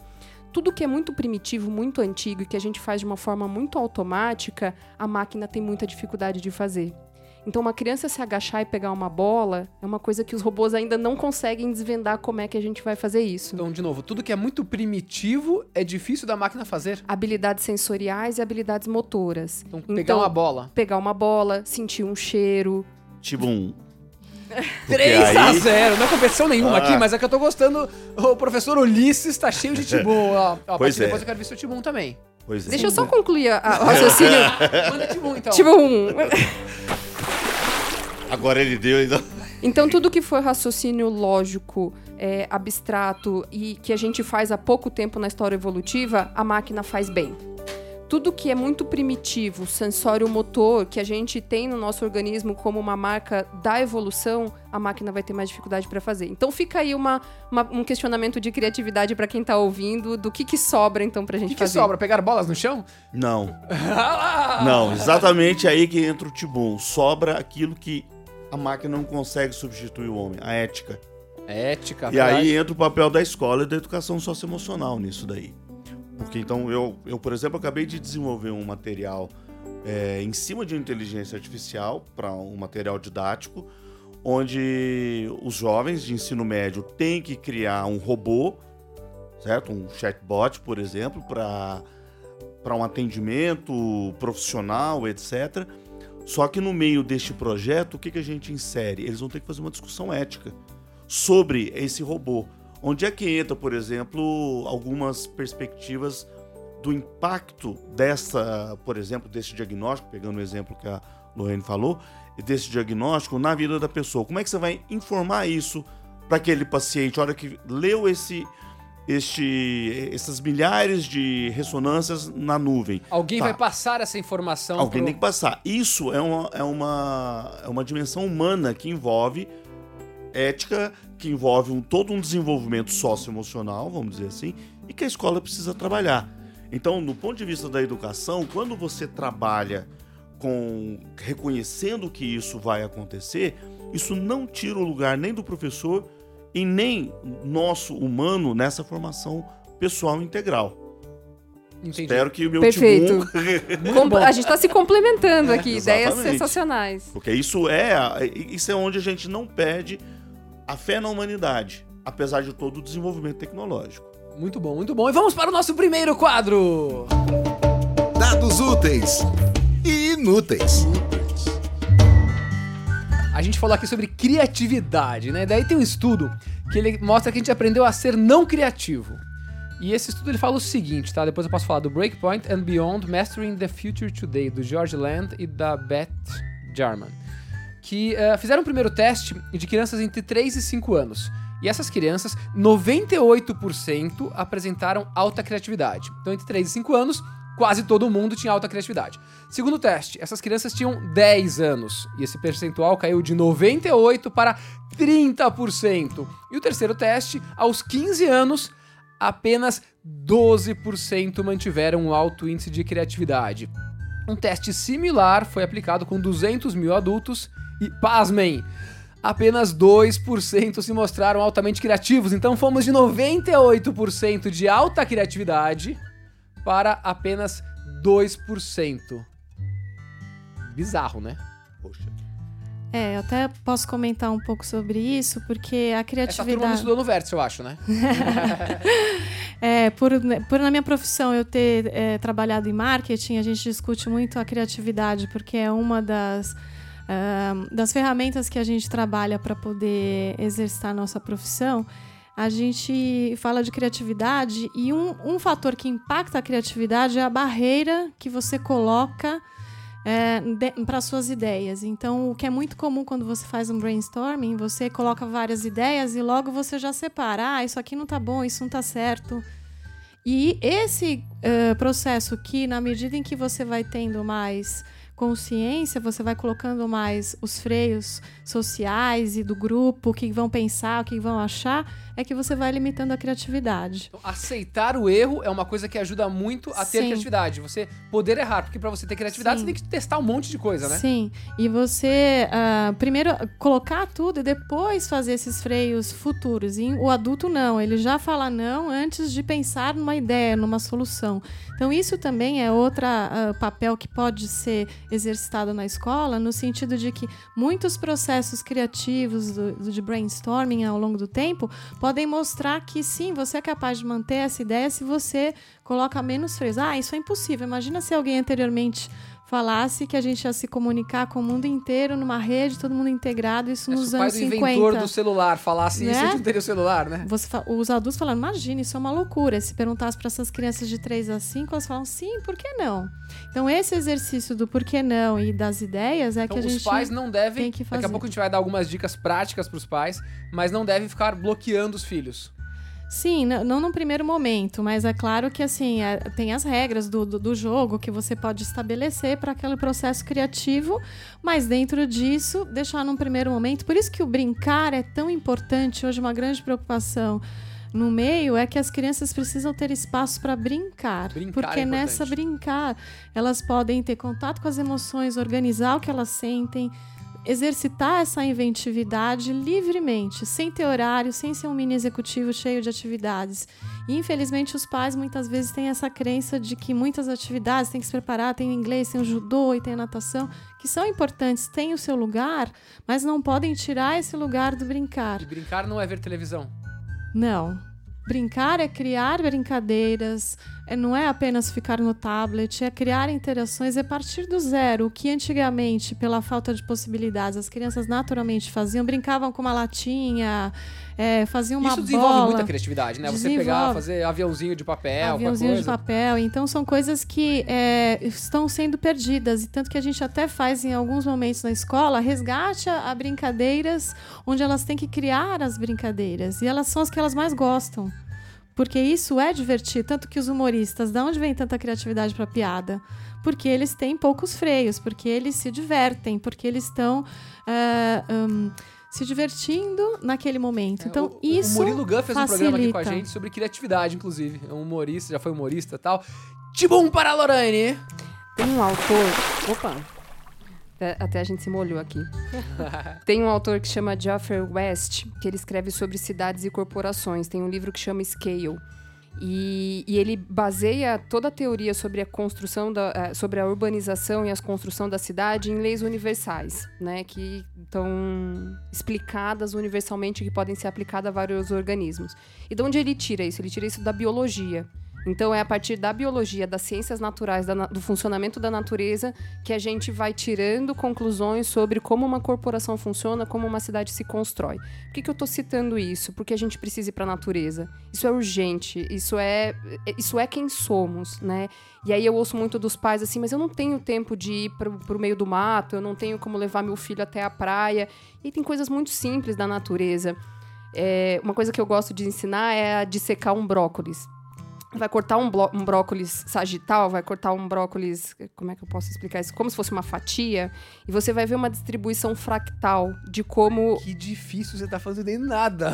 Tudo que é muito primitivo, muito antigo e que a gente faz de uma forma muito automática, a máquina tem muita dificuldade de fazer. Então, uma criança se agachar e pegar uma bola é uma coisa que os robôs ainda não conseguem desvendar como é que a gente vai fazer isso. Então, de novo, tudo que é muito primitivo é difícil da máquina fazer. Habilidades sensoriais e habilidades motoras. Então, pegar uma bola. pegar uma bola, sentir um cheiro. Tipo um. 3 a aí- 0 Não é competição nenhuma Ah. aqui, mas é que eu tô gostando. O professor Ulisses tá cheio de tibum. Ó, ó, Pois é. Depois eu quero ver seu tibum também. Pois é. Deixa eu só concluir a- a- o raciocínio. Manda tibum, então. tipo um. Agora ele deu. Então... Então, tudo que for raciocínio lógico, é, abstrato e que a gente faz há pouco tempo na história evolutiva, a máquina faz bem. Tudo que é muito primitivo, sensório motor, que a gente tem no nosso organismo como uma marca da evolução, a máquina vai ter mais dificuldade para fazer. Então fica aí uma, uma- um questionamento de criatividade para quem tá ouvindo, do que, que sobra então pra O gente que, que fazer. sobra? Pegar bolas no chão? Não. Não, exatamente aí que entra o Tibum. Sobra aquilo que a máquina não consegue substituir o homem, a ética. Ética, E aí entra o papel da escola e da educação socioemocional nisso daí. Porque então eu, eu por exemplo, acabei de desenvolver um material é, em cima de inteligência artificial para um material didático, onde os jovens de ensino médio têm que criar um robô, certo? Um chatbot, por exemplo, para para um atendimento profissional, etc. Só que no meio deste projeto, o que, que a gente insere? Eles vão ter que fazer uma discussão ética sobre esse robô. Onde é que entra, por exemplo, algumas perspectivas do impacto dessa, por exemplo, desse diagnóstico, pegando o exemplo que a Lorraine falou, desse diagnóstico na vida da pessoa. Como é que você vai informar isso para aquele paciente, a hora que leu esse, este, essas milhares de ressonâncias na nuvem? Alguém Tá. vai passar essa informação Alguém pro... tem que passar. Isso é uma, é, uma, é uma dimensão humana que envolve ética, que envolve um, todo um desenvolvimento socioemocional, vamos dizer assim, e que a escola precisa trabalhar. Então, do ponto de vista da educação, quando você trabalha com reconhecendo que isso vai acontecer, isso não tira o lugar nem do professor e nem nosso humano nessa formação pessoal integral. Entendi. Espero que o meu Perfeito. tibum a gente tá se complementando aqui, ideias Exatamente. sensacionais. Porque isso é, isso é onde a gente não perde a fé na humanidade, apesar de todo o desenvolvimento tecnológico. Muito bom, muito bom. E vamos para o nosso primeiro quadro. Dados úteis e inúteis. A gente falou aqui sobre criatividade, né? Daí tem um estudo que ele mostra que a gente aprendeu a ser não criativo. E esse estudo ele fala o seguinte, tá? Depois eu posso falar do Breakpoint and Beyond Mastering the Future Today, do George Land e da Beth Jarman. Que eh, fizeram o primeiro teste de crianças entre 3 e 5 anos. E essas crianças, 98% apresentaram alta criatividade. Então, entre 3 e 5 anos, quase todo mundo tinha alta criatividade. Segundo teste, essas crianças tinham 10 anos e esse percentual caiu de 98 para 30%. E o terceiro teste, aos 15 anos, apenas 12% mantiveram um alto índice de criatividade. Um teste similar foi aplicado com 200 mil adultos e, pasmem, apenas 2% se mostraram altamente criativos. Então fomos de 98% de alta criatividade para apenas 2%. Bizarro, né? Poxa. É, eu até posso comentar um pouco sobre isso, porque a Essa turma criatividade. estudou no Vértice, eu acho, né? É, por, por na minha profissão eu ter é, trabalhado em marketing, a gente discute muito a criatividade, porque é uma das, das ferramentas que a gente trabalha para poder exercitar nossa profissão. A gente fala de criatividade e um, um fator que impacta a criatividade é a barreira que você coloca para suas ideias. Então, o que é muito comum quando você faz um brainstorming, você coloca várias ideias e logo você já separa. Ah, isso aqui não tá bom, isso não tá certo. E esse eh, processo que, na medida em que você vai tendo mais consciência, você vai colocando mais os freios sociais e do grupo, o que vão pensar, o que vão achar, é que você vai limitando a criatividade. Então, aceitar o erro é uma coisa que ajuda muito a ter Sim. criatividade. Você poder errar, porque pra você ter criatividade Sim. você tem que testar um monte de coisa, né? Sim, e você ah, primeiro colocar tudo e depois fazer esses freios futuros. E o adulto não, ele já fala não antes de pensar numa ideia, numa solução. Então isso também é outro papel que pode ser exercitado na escola, no sentido de que muitos processos criativos do- de brainstorming ao longo do tempo podem mostrar que sim, você é capaz de manter essa ideia se você coloca menos freios. Ah, isso é impossível. Imagina se alguém anteriormente falasse que a gente ia se comunicar com o mundo inteiro numa rede, todo mundo integrado, isso É, nos se o pai anos do 50. inventor do celular falasse isso, Né? a gente não teria o celular, né? Você os adultos falando, imagina, isso é uma loucura. Se perguntasse para essas crianças de 3 a 5, elas falam, sim, por que não? Então, esse exercício do por que não e das ideias é Então que a os gente. pais não devem. tem que Daqui a fazer. pouco a gente vai dar algumas dicas práticas pros pais, mas não devem ficar bloqueando os filhos. Sim, não no primeiro momento, mas é claro que assim é, tem as regras do, do, do jogo que você pode estabelecer para aquele processo criativo, mas dentro disso deixar num primeiro momento. Por isso que o brincar é tão importante hoje, uma grande preocupação no meio é que as crianças precisam ter espaço para brincar, Brincar porque é nessa brincar elas podem ter contato com as emoções, organizar o que elas sentem, exercitar essa inventividade livremente, sem ter horário, sem ser um mini executivo cheio de atividades. E, infelizmente, os pais muitas vezes têm essa crença de que muitas atividades têm que se preparar, tem o inglês, tem o judô e tem a natação, que são importantes, têm o seu lugar, mas não podem tirar esse lugar do brincar. E brincar não é ver televisão. Não. Brincar é criar brincadeiras, não é apenas ficar no tablet, é criar interações, é partir do zero. O que antigamente, pela falta de possibilidades, as crianças naturalmente faziam, brincavam com uma latinha, é, faziam uma Isso desenvolve bola. muita criatividade, né? Você pegar, fazer aviãozinho de papel, aviãozinho de papel. Então são coisas que é, estão sendo perdidas. E tanto que a gente até faz em alguns momentos na escola, resgate a, a brincadeiras onde elas têm que criar as brincadeiras. E elas são as que elas mais gostam. Porque isso é divertir. Tanto que os humoristas, de onde vem tanta criatividade para piada? Porque eles têm poucos freios, porque eles se divertem, porque eles estão. ah, hum, se divertindo naquele momento. É, Então, o, isso. O Murilo Gun fez um programa aqui com a facilita. gente sobre criatividade, inclusive. É um humorista, já foi humorista e tal. Tibum para a Lorraine! Tem um autor. Opa! Até, a gente se molhou aqui. Tem um autor que chama Geoffrey West, que ele escreve sobre cidades e corporações. Tem um livro que chama Scale. E, e ele baseia toda a teoria sobre a construção, da, eh, sobre a urbanização e a construção da cidade em leis universais, né? Que estão explicadas universalmente, que podem ser aplicadas a vários organismos. E de onde ele tira isso? Ele tira isso da biologia. Então é a partir da biologia, das ciências naturais, da do funcionamento da natureza, que a gente vai tirando conclusões sobre como uma corporação funciona, como uma cidade se constrói. Por que, que eu estou citando isso? Porque a gente precisa ir para a natureza. Isso é urgente, isso é, isso é quem somos, né? E aí eu ouço muito dos pais assim, mas eu não tenho tempo de ir para o meio do mato, eu não tenho como levar meu filho até a praia. E tem coisas muito simples da natureza. É, uma coisa que eu gosto de ensinar é a dissecar um brócolis vai cortar um, um brócolis sagital, vai cortar um brócolis, como é que eu posso explicar isso? Como se fosse uma fatia, e você vai ver uma distribuição fractal de como Que difícil você tá fazendo nada.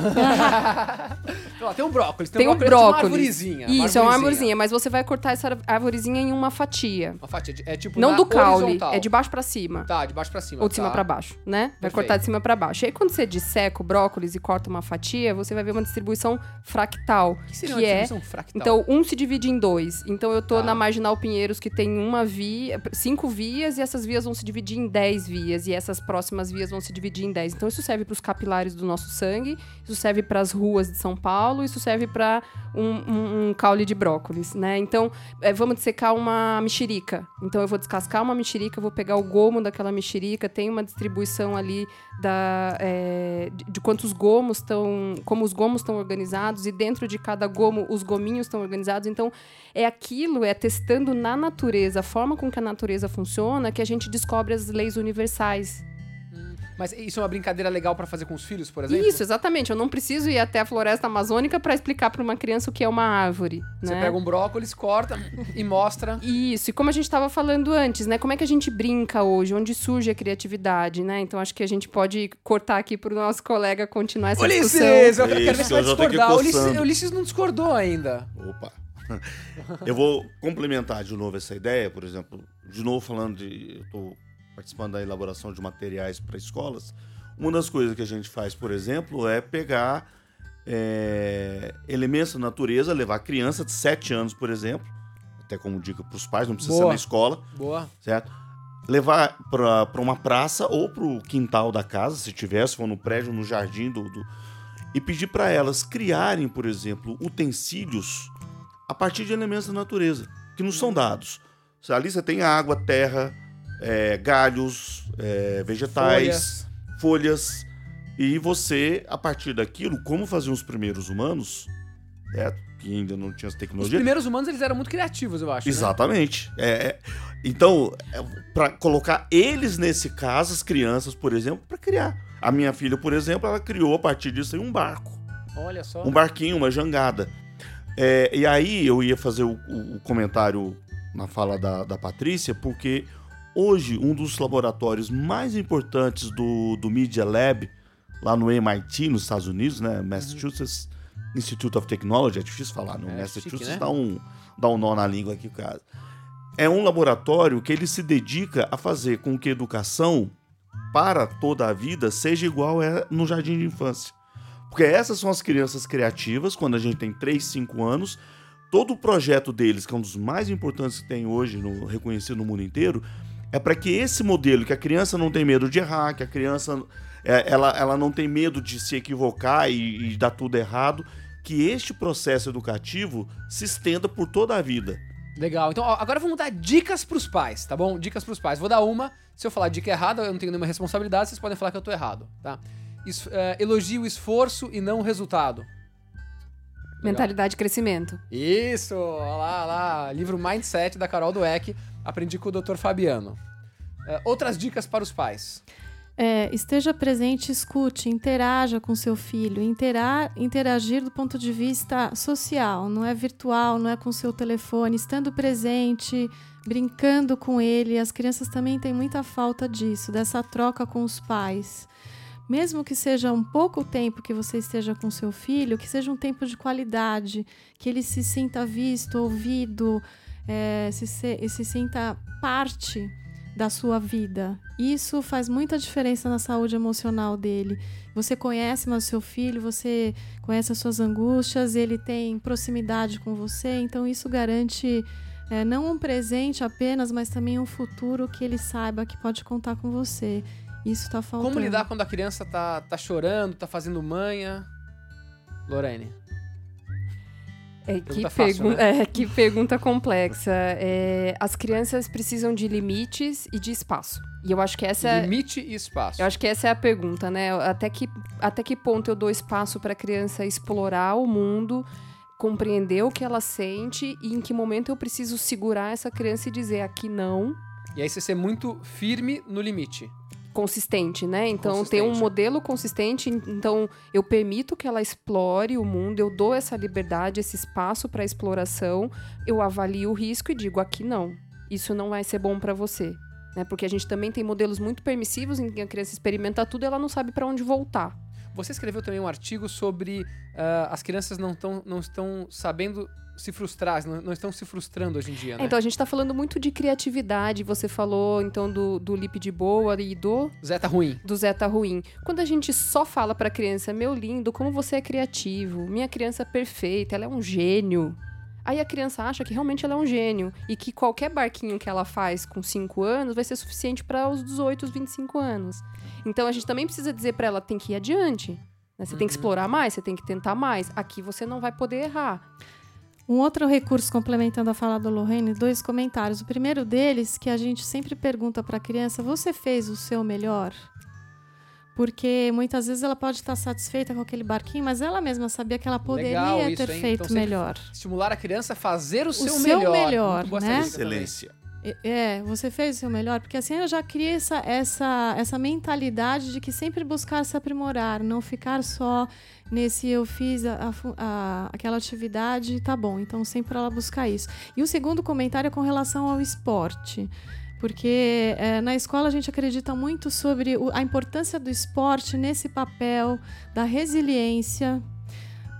Então, ó, tem um brócolis, tem, tem um brócolis, é tipo uma brócolis. arvorezinha. Isso, é uma arvorezinha, mas você vai cortar essa arvorezinha em uma fatia. Uma fatia, é tipo Não do caule, horizontal. é de baixo pra cima. Tá, de baixo pra cima. Ou de cima tá. pra baixo, né? Vai Perfeito. cortar de cima pra baixo. E aí, quando você disseca o brócolis e corta uma fatia, você vai ver uma distribuição fractal. O que seria que uma é distribuição fractal? Então, um se divide em dois. Então, eu tô Tá. na Marginal Pinheiros, que tem uma via, cinco vias, e essas vias vão se dividir em dez vias. E essas próximas vias vão se dividir em dez. Então, isso serve para os capilares do nosso sangue, isso serve para as ruas de São Paulo, isso serve para um, um- um caule de brócolis, né? Então, é, vamos dissecar uma mexerica. Então, eu vou descascar uma mexerica, vou pegar o gomo daquela mexerica, tem uma distribuição ali da, é, de, de quantos gomos estão, como os gomos estão organizados, e dentro de cada gomo os gominhos estão organizados. Então, é aquilo, é testando na natureza, a forma com que a natureza funciona, que a gente descobre as leis universais. Mas isso é uma brincadeira legal pra fazer com os filhos, por exemplo? Isso, exatamente. Eu não preciso ir até a floresta amazônica para explicar para uma criança o que é uma árvore. Você né? pega um brócolis, corta e mostra. Isso, e como a gente estava falando antes, né? Como é que a gente brinca hoje? Onde surge a criatividade, né? Então acho que a gente pode cortar aqui pro nosso colega continuar essa Ulisses! discussão. Eu quero ver Isso, se vai eu tô aqui discordar. Ulisses, coçando. Ulisses não discordou ainda. Opa. Eu vou complementar de novo essa ideia, por exemplo, de novo falando de. Eu estou participando da elaboração de materiais para escolas. Uma das coisas que a gente faz, por exemplo, é pegar é, elementos da natureza, levar criança de 7 anos, por exemplo, até como dica para os pais, não precisa ser Boa. na escola, Boa. certo? Levar para uma praça ou para o quintal da casa, se tiver, se for no prédio, no jardim do, do- e pedir para elas criarem, por exemplo, utensílios a partir de elementos da natureza que nos são dados. Ali você tem água, terra, é, galhos, é, vegetais, folhas. e você, a partir daquilo, como faziam os primeiros humanos, certo? que ainda não tinha essa Os tecnologia, primeiros humanos, eles eram muito criativos, eu acho. né? Exatamente. É, é, então, é, para colocar eles nesse caso, as crianças, por exemplo, para criar. A minha filha, por exemplo, ela criou a partir disso aí um barco. Olha só. Um barquinho, uma jangada. É, e aí eu ia fazer o, o- o comentário na fala da, da Patrícia, porque hoje um dos laboratórios mais importantes do, do Media Lab, lá no MIT, nos Estados Unidos, né? Massachusetts Institute of Technology, é difícil falar, no É, Massachusetts chique, né? dá, um, dá um nó na língua aqui, cara. É um laboratório que ele se dedica a fazer com que educação para toda a vida seja igual é no jardim de infância. Porque essas são as crianças criativas, quando a gente tem 3, 5 anos. Todo o projeto deles, que é um dos mais importantes que tem hoje, no, reconhecido no mundo inteiro, é para que esse modelo, que a criança não tem medo de errar, que a criança é, ela, ela não tem medo de se equivocar e, e dar tudo errado, que este processo educativo se estenda por toda a vida. Legal. Então, ó, agora vamos dar dicas pros pais, tá bom? Dicas pros pais. Vou dar uma. Se eu falar dica errada, eu não tenho nenhuma responsabilidade, vocês podem falar que eu tô errado, tá? Es- é, elogie o esforço e não o resultado. Legal. Mentalidade de crescimento. Isso! Olha lá, olha lá. Livro Mindset da Carol Dweck. Aprendi com o Dr. Fabiano. É, outras dicas para os pais. É, esteja presente, escute, interaja com seu filho. Intera interagir do ponto de vista social, não é virtual, não é com seu telefone. Estando presente, brincando com ele. As crianças também têm muita falta disso, dessa troca com os pais. Mesmo que seja um pouco tempo que você esteja com seu filho, que seja um tempo de qualidade, que ele se sinta visto, ouvido, é, se, se, se sinta parte da sua vida. Isso faz muita diferença na saúde emocional dele. Você conhece mais o seu filho, você conhece as suas angústias, ele tem proximidade com você, então isso garante é, não um presente apenas, mas também um futuro que ele saiba que pode contar com você. Isso tá faltando. Como lidar quando a criança tá, tá chorando, tá fazendo manha? Lorene. É, que, Pergunta fácil, pergun- né? é, que pergunta complexa. É, as crianças precisam de limites e de espaço. E eu acho que essa é- Limite e espaço. Eu acho que essa é a pergunta, né? Até que, até que ponto eu dou espaço para a criança explorar o mundo, compreender o que ela sente e em que momento eu preciso segurar essa criança e dizer aqui não, E aí você ser muito firme no limite. Consistente, né? Então ter um Consistente. modelo consistente, então eu permito que ela explore o mundo, eu dou essa liberdade, esse espaço para exploração, eu avalio o risco e digo aqui não. Isso não vai ser bom para você. Né? Porque a gente também tem modelos muito permissivos em que a criança experimenta tudo e ela não sabe para onde voltar. Você escreveu também um artigo sobre ah, as crianças não, tão, não estão sabendo se frustrar, não, não estão se frustrando hoje em dia, né? Então a gente tá falando muito de criatividade. Você falou então do, do Lip de Boa e do, Zé tá ruim. do Zé tá ruim. Quando a gente só fala pra criança, meu lindo, como você é criativo, minha criança é perfeita, ela é um gênio. Aí a criança acha que realmente ela é um gênio e que qualquer barquinho que ela faz com 5 anos vai ser suficiente para os 18, os 25 anos. Então a gente também precisa dizer pra ela tem que ir adiante. né? Você tem que explorar mais, você tem que tentar mais. Aqui você não vai poder errar. Um outro recurso complementando a fala do Lorraine, dois comentários. O primeiro deles, que a gente sempre pergunta para a criança: você fez o seu melhor? Porque muitas vezes ela pode estar satisfeita com aquele barquinho, mas ela mesma sabia que ela poderia Legal isso, ter hein? feito Então melhor. Estimular a criança a fazer o, seu, seu melhor. melhor, né? Excelência. É, você fez o seu melhor, porque assim eu já criei essa, essa, essa mentalidade de que sempre buscar se aprimorar, não ficar só nesse eu fiz a, a- aquela atividade, tá bom, então sempre ela buscar isso. E o segundo comentário é com relação ao esporte. Porque é, na escola a gente acredita muito sobre o- a importância do esporte nesse papel da resiliência,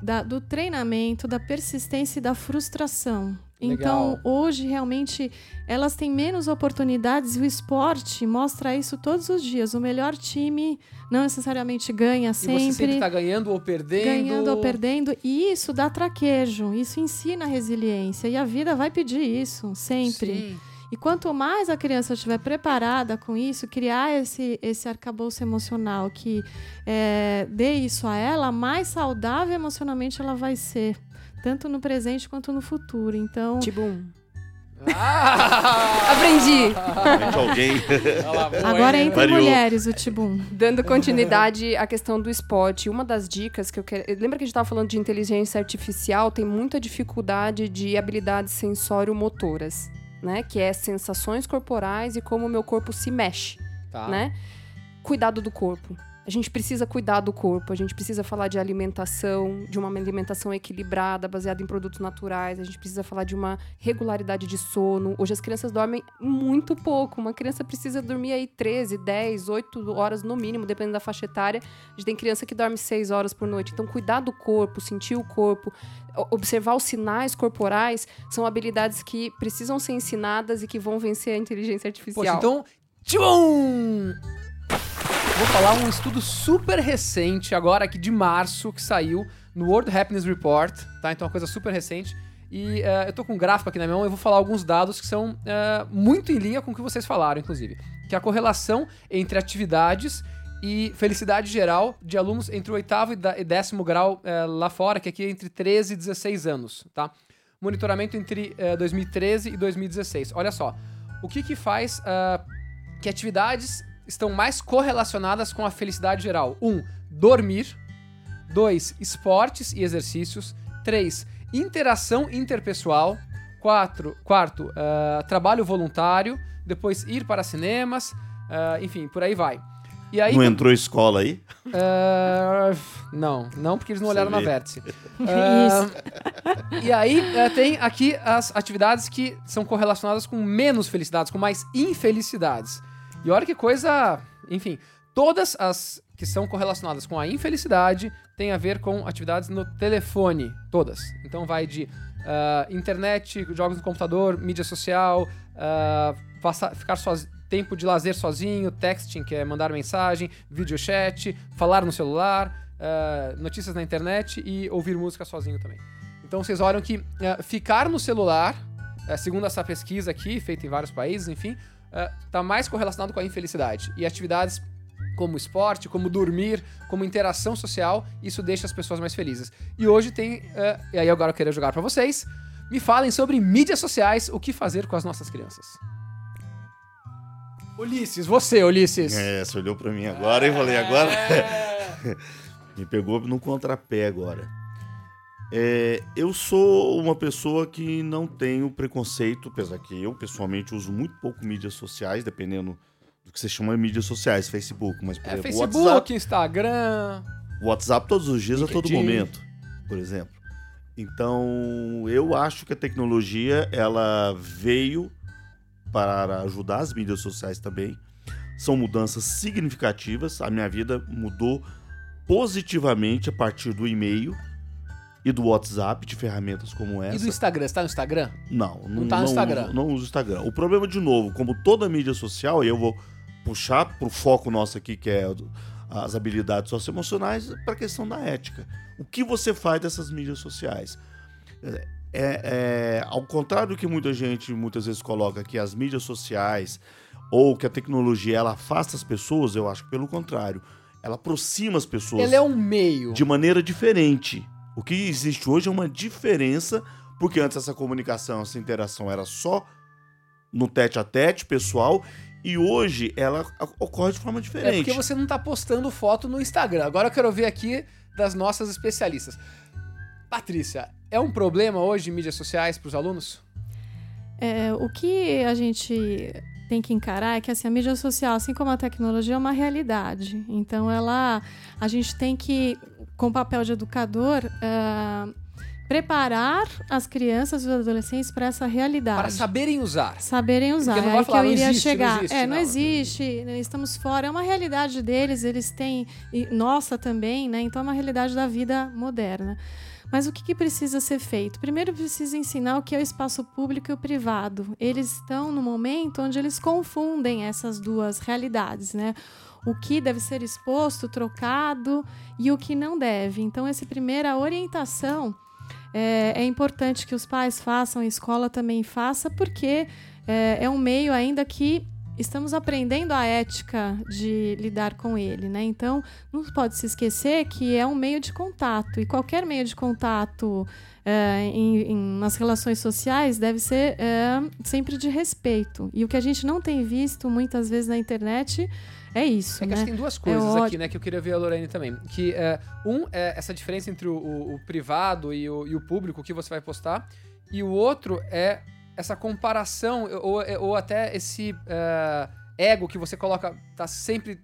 da- do treinamento, da persistência e da frustração. Então, Legal. hoje, realmente, elas têm menos oportunidades e o esporte mostra isso todos os dias. O melhor time não necessariamente ganha E você sempre sempre, tá ganhando ou perdendo. ganhando ou perdendo. E isso dá traquejo, isso ensina resiliência. E a vida vai pedir isso, sempre. Sim. E quanto mais a criança estiver preparada com isso, criar esse, esse arcabouço emocional que é, dê isso a ela, mais saudável emocionalmente ela vai ser. Tanto no presente quanto no futuro. Então, Tibum. Ah! Aprendi. Alguém. Agora entre Variou. mulheres o Tibum. Dando continuidade à questão do esporte, uma das dicas que eu quero. Lembra que a gente estava falando de inteligência artificial? Tem muita dificuldade de habilidades sensório-motoras, né? Que é sensações corporais e como o meu corpo se mexe, Tá. né? Cuidado do corpo. A gente precisa cuidar do corpo, a gente precisa falar de alimentação, de uma alimentação equilibrada, baseada em produtos naturais, a gente precisa falar de uma regularidade de sono. Hoje as crianças dormem muito pouco. Uma criança precisa dormir aí 13, 10, 8 horas no mínimo, dependendo da faixa etária. A gente tem criança que dorme 6 horas por noite. Então, cuidar do corpo, sentir o corpo, observar os sinais corporais são habilidades que precisam ser ensinadas e que vão vencer a inteligência artificial. Poxa, então. Tchum! Vou falar um estudo super recente, agora aqui de março, que saiu no World Happiness Report, tá? Então uma coisa super recente. E eh, eu tô com um gráfico aqui na minha mão e vou falar alguns dados que são eh, muito em linha com o que vocês falaram, inclusive. Que é a correlação entre atividades e felicidade geral de alunos entre o oitavo e décimo grau eh, lá fora, que aqui é entre 13 e 16 anos, tá? Monitoramento entre eh, 2013 e 2016. Olha só, o que que faz que atividades estão mais correlacionadas com a felicidade geral? Um, dormir. Dois, esportes e exercícios. Três, interação interpessoal. Quatro, quarto, ah, trabalho voluntário. Depois, ir para cinemas. ah, enfim, por aí vai. E aí, Não entrou escola aí? ah, não, não, porque eles não Você olharam na vê. vértice. Ah, e aí eh, tem aqui as atividades que são correlacionadas com menos felicidades, com mais infelicidades. E olha que coisa. Enfim, todas as que são correlacionadas com a infelicidade têm a ver com atividades no telefone. Todas. Então vai de ah, internet, jogos no computador, mídia social, ah, passar- ficar sozinho. tempo de lazer sozinho, texting, que é mandar mensagem, videochat, falar no celular, eh, notícias na internet e ouvir música sozinho também. Então vocês olham que eh, ficar no celular, eh, segundo essa pesquisa aqui, feita em vários países, enfim, está mais correlacionado com a infelicidade. E atividades como esporte, como dormir, como interação social, isso deixa as pessoas mais felizes. E hoje tem, eh, e aí agora eu quero jogar para vocês, me falem sobre mídias sociais, o que fazer com as nossas crianças. Ulisses, você, Ulisses. É, você olhou pra mim agora e falei, agora É. me pegou no contrapé agora. É, eu sou uma pessoa que não tenho preconceito, apesar que eu pessoalmente uso muito pouco mídias sociais, dependendo do que você chama de mídias sociais, Facebook, mas por É, exemplo, Facebook, WhatsApp, Instagram. WhatsApp todos os dias, a todo LinkedIn. momento, por exemplo. Então, eu acho que a tecnologia ela veio para ajudar as mídias sociais também. São mudanças significativas. A minha vida mudou positivamente a partir do e-mail e do WhatsApp, de ferramentas como E essa. do Instagram, você tá no Instagram? Não, não, tá no Instagram. Uso, não uso o Instagram. O problema, de novo, como toda mídia social, e eu vou puxar pro foco nosso aqui, que é as habilidades socioemocionais, para a questão da ética. O que você faz dessas mídias sociais? É, é, ao contrário do que muita gente muitas vezes coloca que as mídias sociais ou que a tecnologia ela afasta as pessoas, eu acho que pelo contrário. Ela aproxima as pessoas Ele é um meio. de maneira diferente. O que existe hoje é uma diferença, porque antes essa comunicação, essa interação era só no tete a tete, pessoal, e hoje ela ocorre de forma É diferente. porque você não tá postando foto no Instagram. Agora eu quero ver aqui das nossas especialistas. Patrícia, é um problema hoje mídias sociais para os alunos? É, o que a gente tem que encarar é que assim, a mídia social, assim como a tecnologia, é uma realidade. Então, ela, a gente tem que, com o papel de educador, ah, preparar as crianças e os adolescentes para essa realidade. Para saberem usar. Saberem usar. Porque não é vai que falar, eu "Não iria existe, não chegar. existe", é, não, não. existe, né, estamos fora. É uma realidade deles, eles têm. E nossa também, né? Então é uma realidade da vida moderna. Mas o que, que precisa ser feito? Primeiro precisa ensinar o que é o espaço público e o privado. Eles estão no momento onde eles confundem essas duas realidades, né? O que deve ser exposto, trocado e o que não deve. Então, essa primeira orientação é, é importante que os pais façam, a escola também faça, porque é, é um meio ainda que estamos aprendendo a ética de lidar com ele, né? Então, não pode se esquecer que é um meio de contato e qualquer meio de contato é, em, em- nas relações sociais deve ser é, sempre de respeito. E o que a gente não tem visto muitas vezes na internet é isso, É que né? acho que tem duas coisas ótimo. aqui, né, que eu queria ver a Lorene também. Que é, um é essa diferença entre o, o- o privado e o, e o público, o que você vai postar. E o outro é essa comparação, ou, ou até esse é, ego que você coloca, tá sempre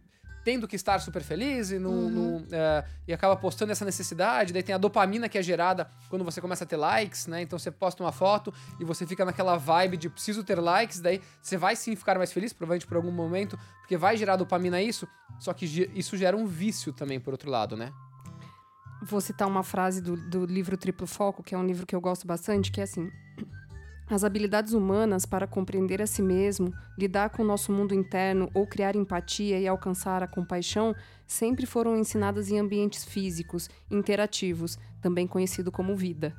tendo que estar super feliz e, não, Uhum. não, é, e acaba postando essa necessidade. Daí tem a dopamina que é gerada quando você começa a ter likes, né? Então você posta uma foto e você fica naquela vibe de preciso ter likes, daí você vai sim ficar mais feliz, provavelmente por algum momento, porque vai gerar dopamina isso, só que isso gera um vício também, por outro lado, né? Vou citar uma frase do, do livro Triplo Foco, que é um livro que eu gosto bastante, que é assim: As habilidades humanas para compreender a si mesmo, lidar com o nosso mundo interno ou criar empatia e alcançar a compaixão sempre foram ensinadas em ambientes físicos, interativos, também conhecido como vida.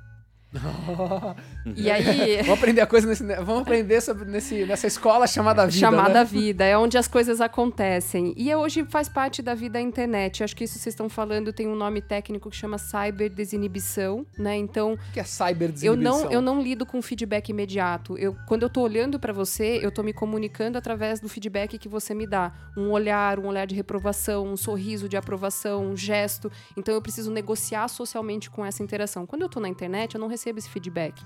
E aí. Vamos aprender a coisa nesse, vamos aprender sobre nesse, nessa escola chamada vida. chamada né? vida, é onde as coisas acontecem. E hoje faz parte da vida a internet. Acho que isso vocês estão falando tem um nome técnico que chama cyberdesinibição, né? Então, O que é cyber eu não, eu não lido com feedback imediato. Eu, quando eu tô olhando para você, eu tô me comunicando através do feedback que você me dá. Um olhar, um olhar de reprovação, um sorriso de aprovação, um gesto. Então eu preciso negociar socialmente com essa interação. Quando eu tô na internet, eu não recebo esse feedback.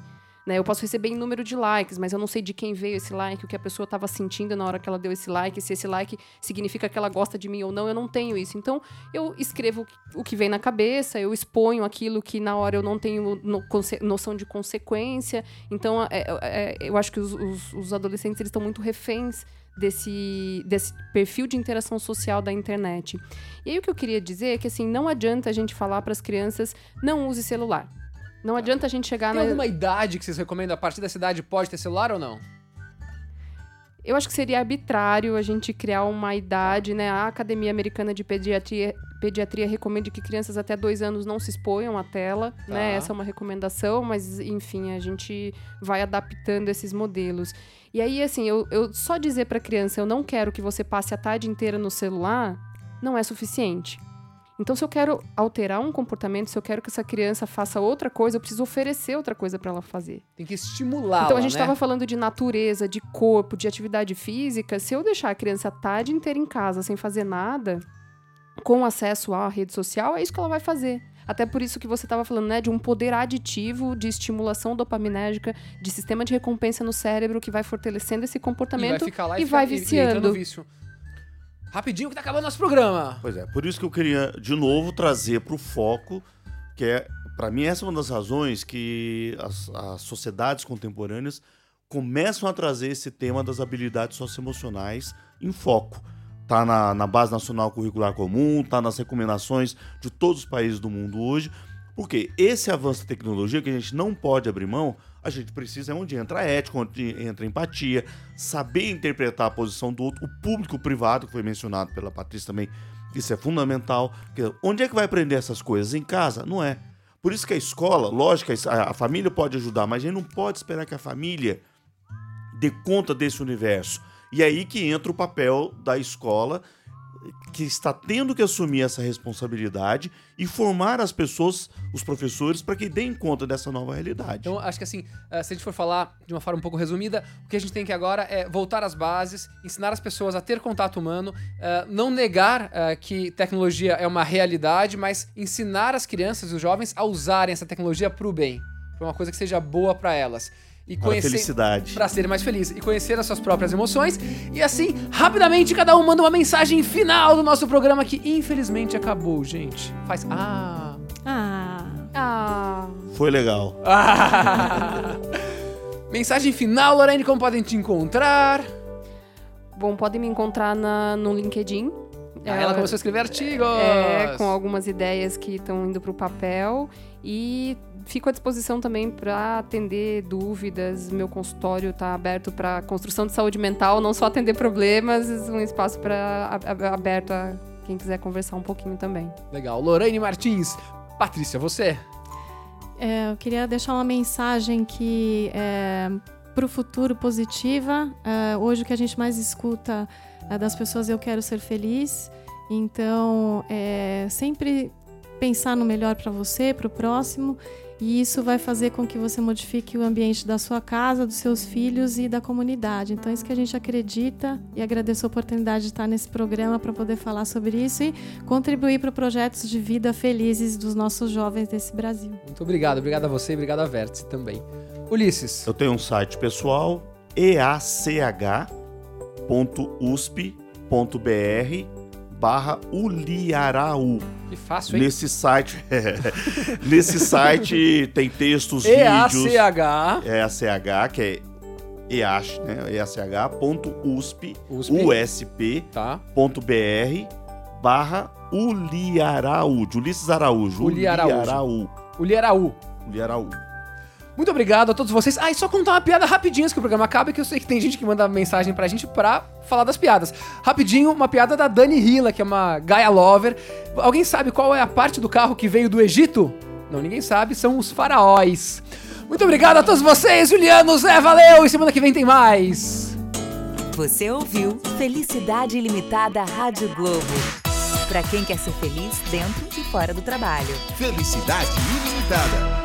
Né, eu posso receber em número de likes, mas eu não sei de quem veio esse like, o que a pessoa estava sentindo na hora que ela deu esse like, se esse like significa que ela gosta de mim ou não, eu não tenho isso. Então, eu escrevo o que vem na cabeça, eu exponho aquilo que na hora eu não tenho noção de consequência. Então, é- é- é- eu acho que os, os- os adolescentes estão muito reféns desse, desse perfil de interação social da internet. E aí, o que eu queria dizer é que, assim, não adianta a gente falar para as crianças, não use celular. Não adianta a gente chegar Tem na... alguma idade que vocês recomendam? A partir dessa idade pode ter celular ou não? Eu acho que seria arbitrário a gente criar uma idade, né? A Academia Americana de Pediatria, Pediatria recomenda que crianças até dois anos não se exponham à tela, né? Essa é uma recomendação, mas enfim, a gente vai adaptando esses modelos. E aí, assim, eu, eu só dizer para criança, eu não quero que você passe a tarde inteira no celular, não é suficiente. Então, se eu quero alterar um comportamento, se eu quero que essa criança faça outra coisa, eu preciso oferecer outra coisa para ela fazer. Tem que estimular. Então a gente né? estava falando de natureza, de corpo, de atividade física. Se eu deixar a criança a tarde inteira em casa sem fazer nada, com acesso à rede social, é isso que ela vai fazer. Até por isso que você estava falando, né, de um poder aditivo de estimulação dopaminérgica, de sistema de recompensa no cérebro que vai fortalecendo esse E vai comportamento ficar lá e vai e entra viciando. no vício. Rapidinho que tá acabando nosso programa. Pois é, por isso que eu queria de novo trazer para o foco, que é, para mim, essa é uma das razões que as, as sociedades contemporâneas começam a trazer esse tema das habilidades socioemocionais em foco. Tá na, na base nacional curricular comum, tá nas recomendações de todos os países do mundo hoje, porque esse avanço da tecnologia que a gente não pode abrir mão, a gente precisa é onde entra a ética, onde entra a empatia, saber interpretar a posição do outro, o público privado, que foi mencionado pela Patrícia também, isso é fundamental. Onde é que vai aprender essas coisas? Em casa? Não é. Por isso que a escola, lógico, a família pode ajudar, mas a gente não pode esperar que a família dê conta desse universo. E aí que entra o papel da escola, que está tendo que assumir essa responsabilidade e formar as pessoas, os professores, para que deem conta dessa nova realidade. Então, acho que assim, eh, se a gente for falar de uma forma um pouco resumida, o que a gente tem que agora é voltar às bases, ensinar as pessoas a ter contato humano, eh, não negar eh, que tecnologia é uma realidade, mas ensinar as crianças e os jovens a usarem essa tecnologia para o bem, para uma coisa que seja boa para elas. E Para felicidade. Pra serem mais felizes e conhecer as suas próprias emoções. E assim, rapidamente, cada um manda uma mensagem final do nosso programa que infelizmente acabou, gente. Faz. Ah. Ah, Ah, Foi legal. Ah. Mensagem final, Lorraine, como podem te encontrar? bom, podem me encontrar na, no LinkedIn. Ah, ela começou a escrever artigos. É, com algumas ideias que estão indo para o papel. E fico à disposição também para atender dúvidas. Meu consultório está aberto para construção de saúde mental, não só atender problemas, um espaço para aberto a quem quiser conversar um pouquinho também. Legal. Lorraine Martins. Patrícia, você? é, eu queria deixar uma mensagem que é, para o futuro positiva. É, hoje o que a gente mais escuta é das pessoas eu quero ser feliz. Então, é, sempre pensar no melhor para você, para o próximo. E isso vai fazer com que você modifique o ambiente da sua casa, dos seus filhos e da comunidade. Então, é isso que a gente acredita e agradeço a oportunidade de estar nesse programa para poder falar sobre isso e contribuir para projetos de vida felizes dos nossos jovens desse Brasil. Muito obrigado. Obrigado a você e obrigado a Vértice também. Ulisses. Eu tenho um site pessoal, each.usp.br barra Uliaraú. Que fácil, hein? Nesse site, nesse site tem textos, vídeos, E-A-C-H. é a CH, que é EASH, né? EACH.usp, USP. USP.br Tá. barra Uliaraú, de Ulisses Araújo. Uli Araújo. Uliaraú. Uliaraú. Uliaraú. Muito obrigado a todos vocês. Ah, e só contar uma piada rapidinho antes que o programa acabe, que eu sei que tem gente que manda mensagem pra gente pra falar das piadas. Rapidinho, uma piada da Dani Hila, que é uma Gaia Lover. Alguém sabe qual é a parte do carro que veio do Egito? Não, ninguém sabe, são os faraós. Muito obrigado a todos vocês, Juliano, Zé, valeu! E semana que vem tem mais. Você ouviu Felicidade Ilimitada Rádio Globo. Pra quem quer ser feliz dentro e fora do trabalho. Felicidade ilimitada.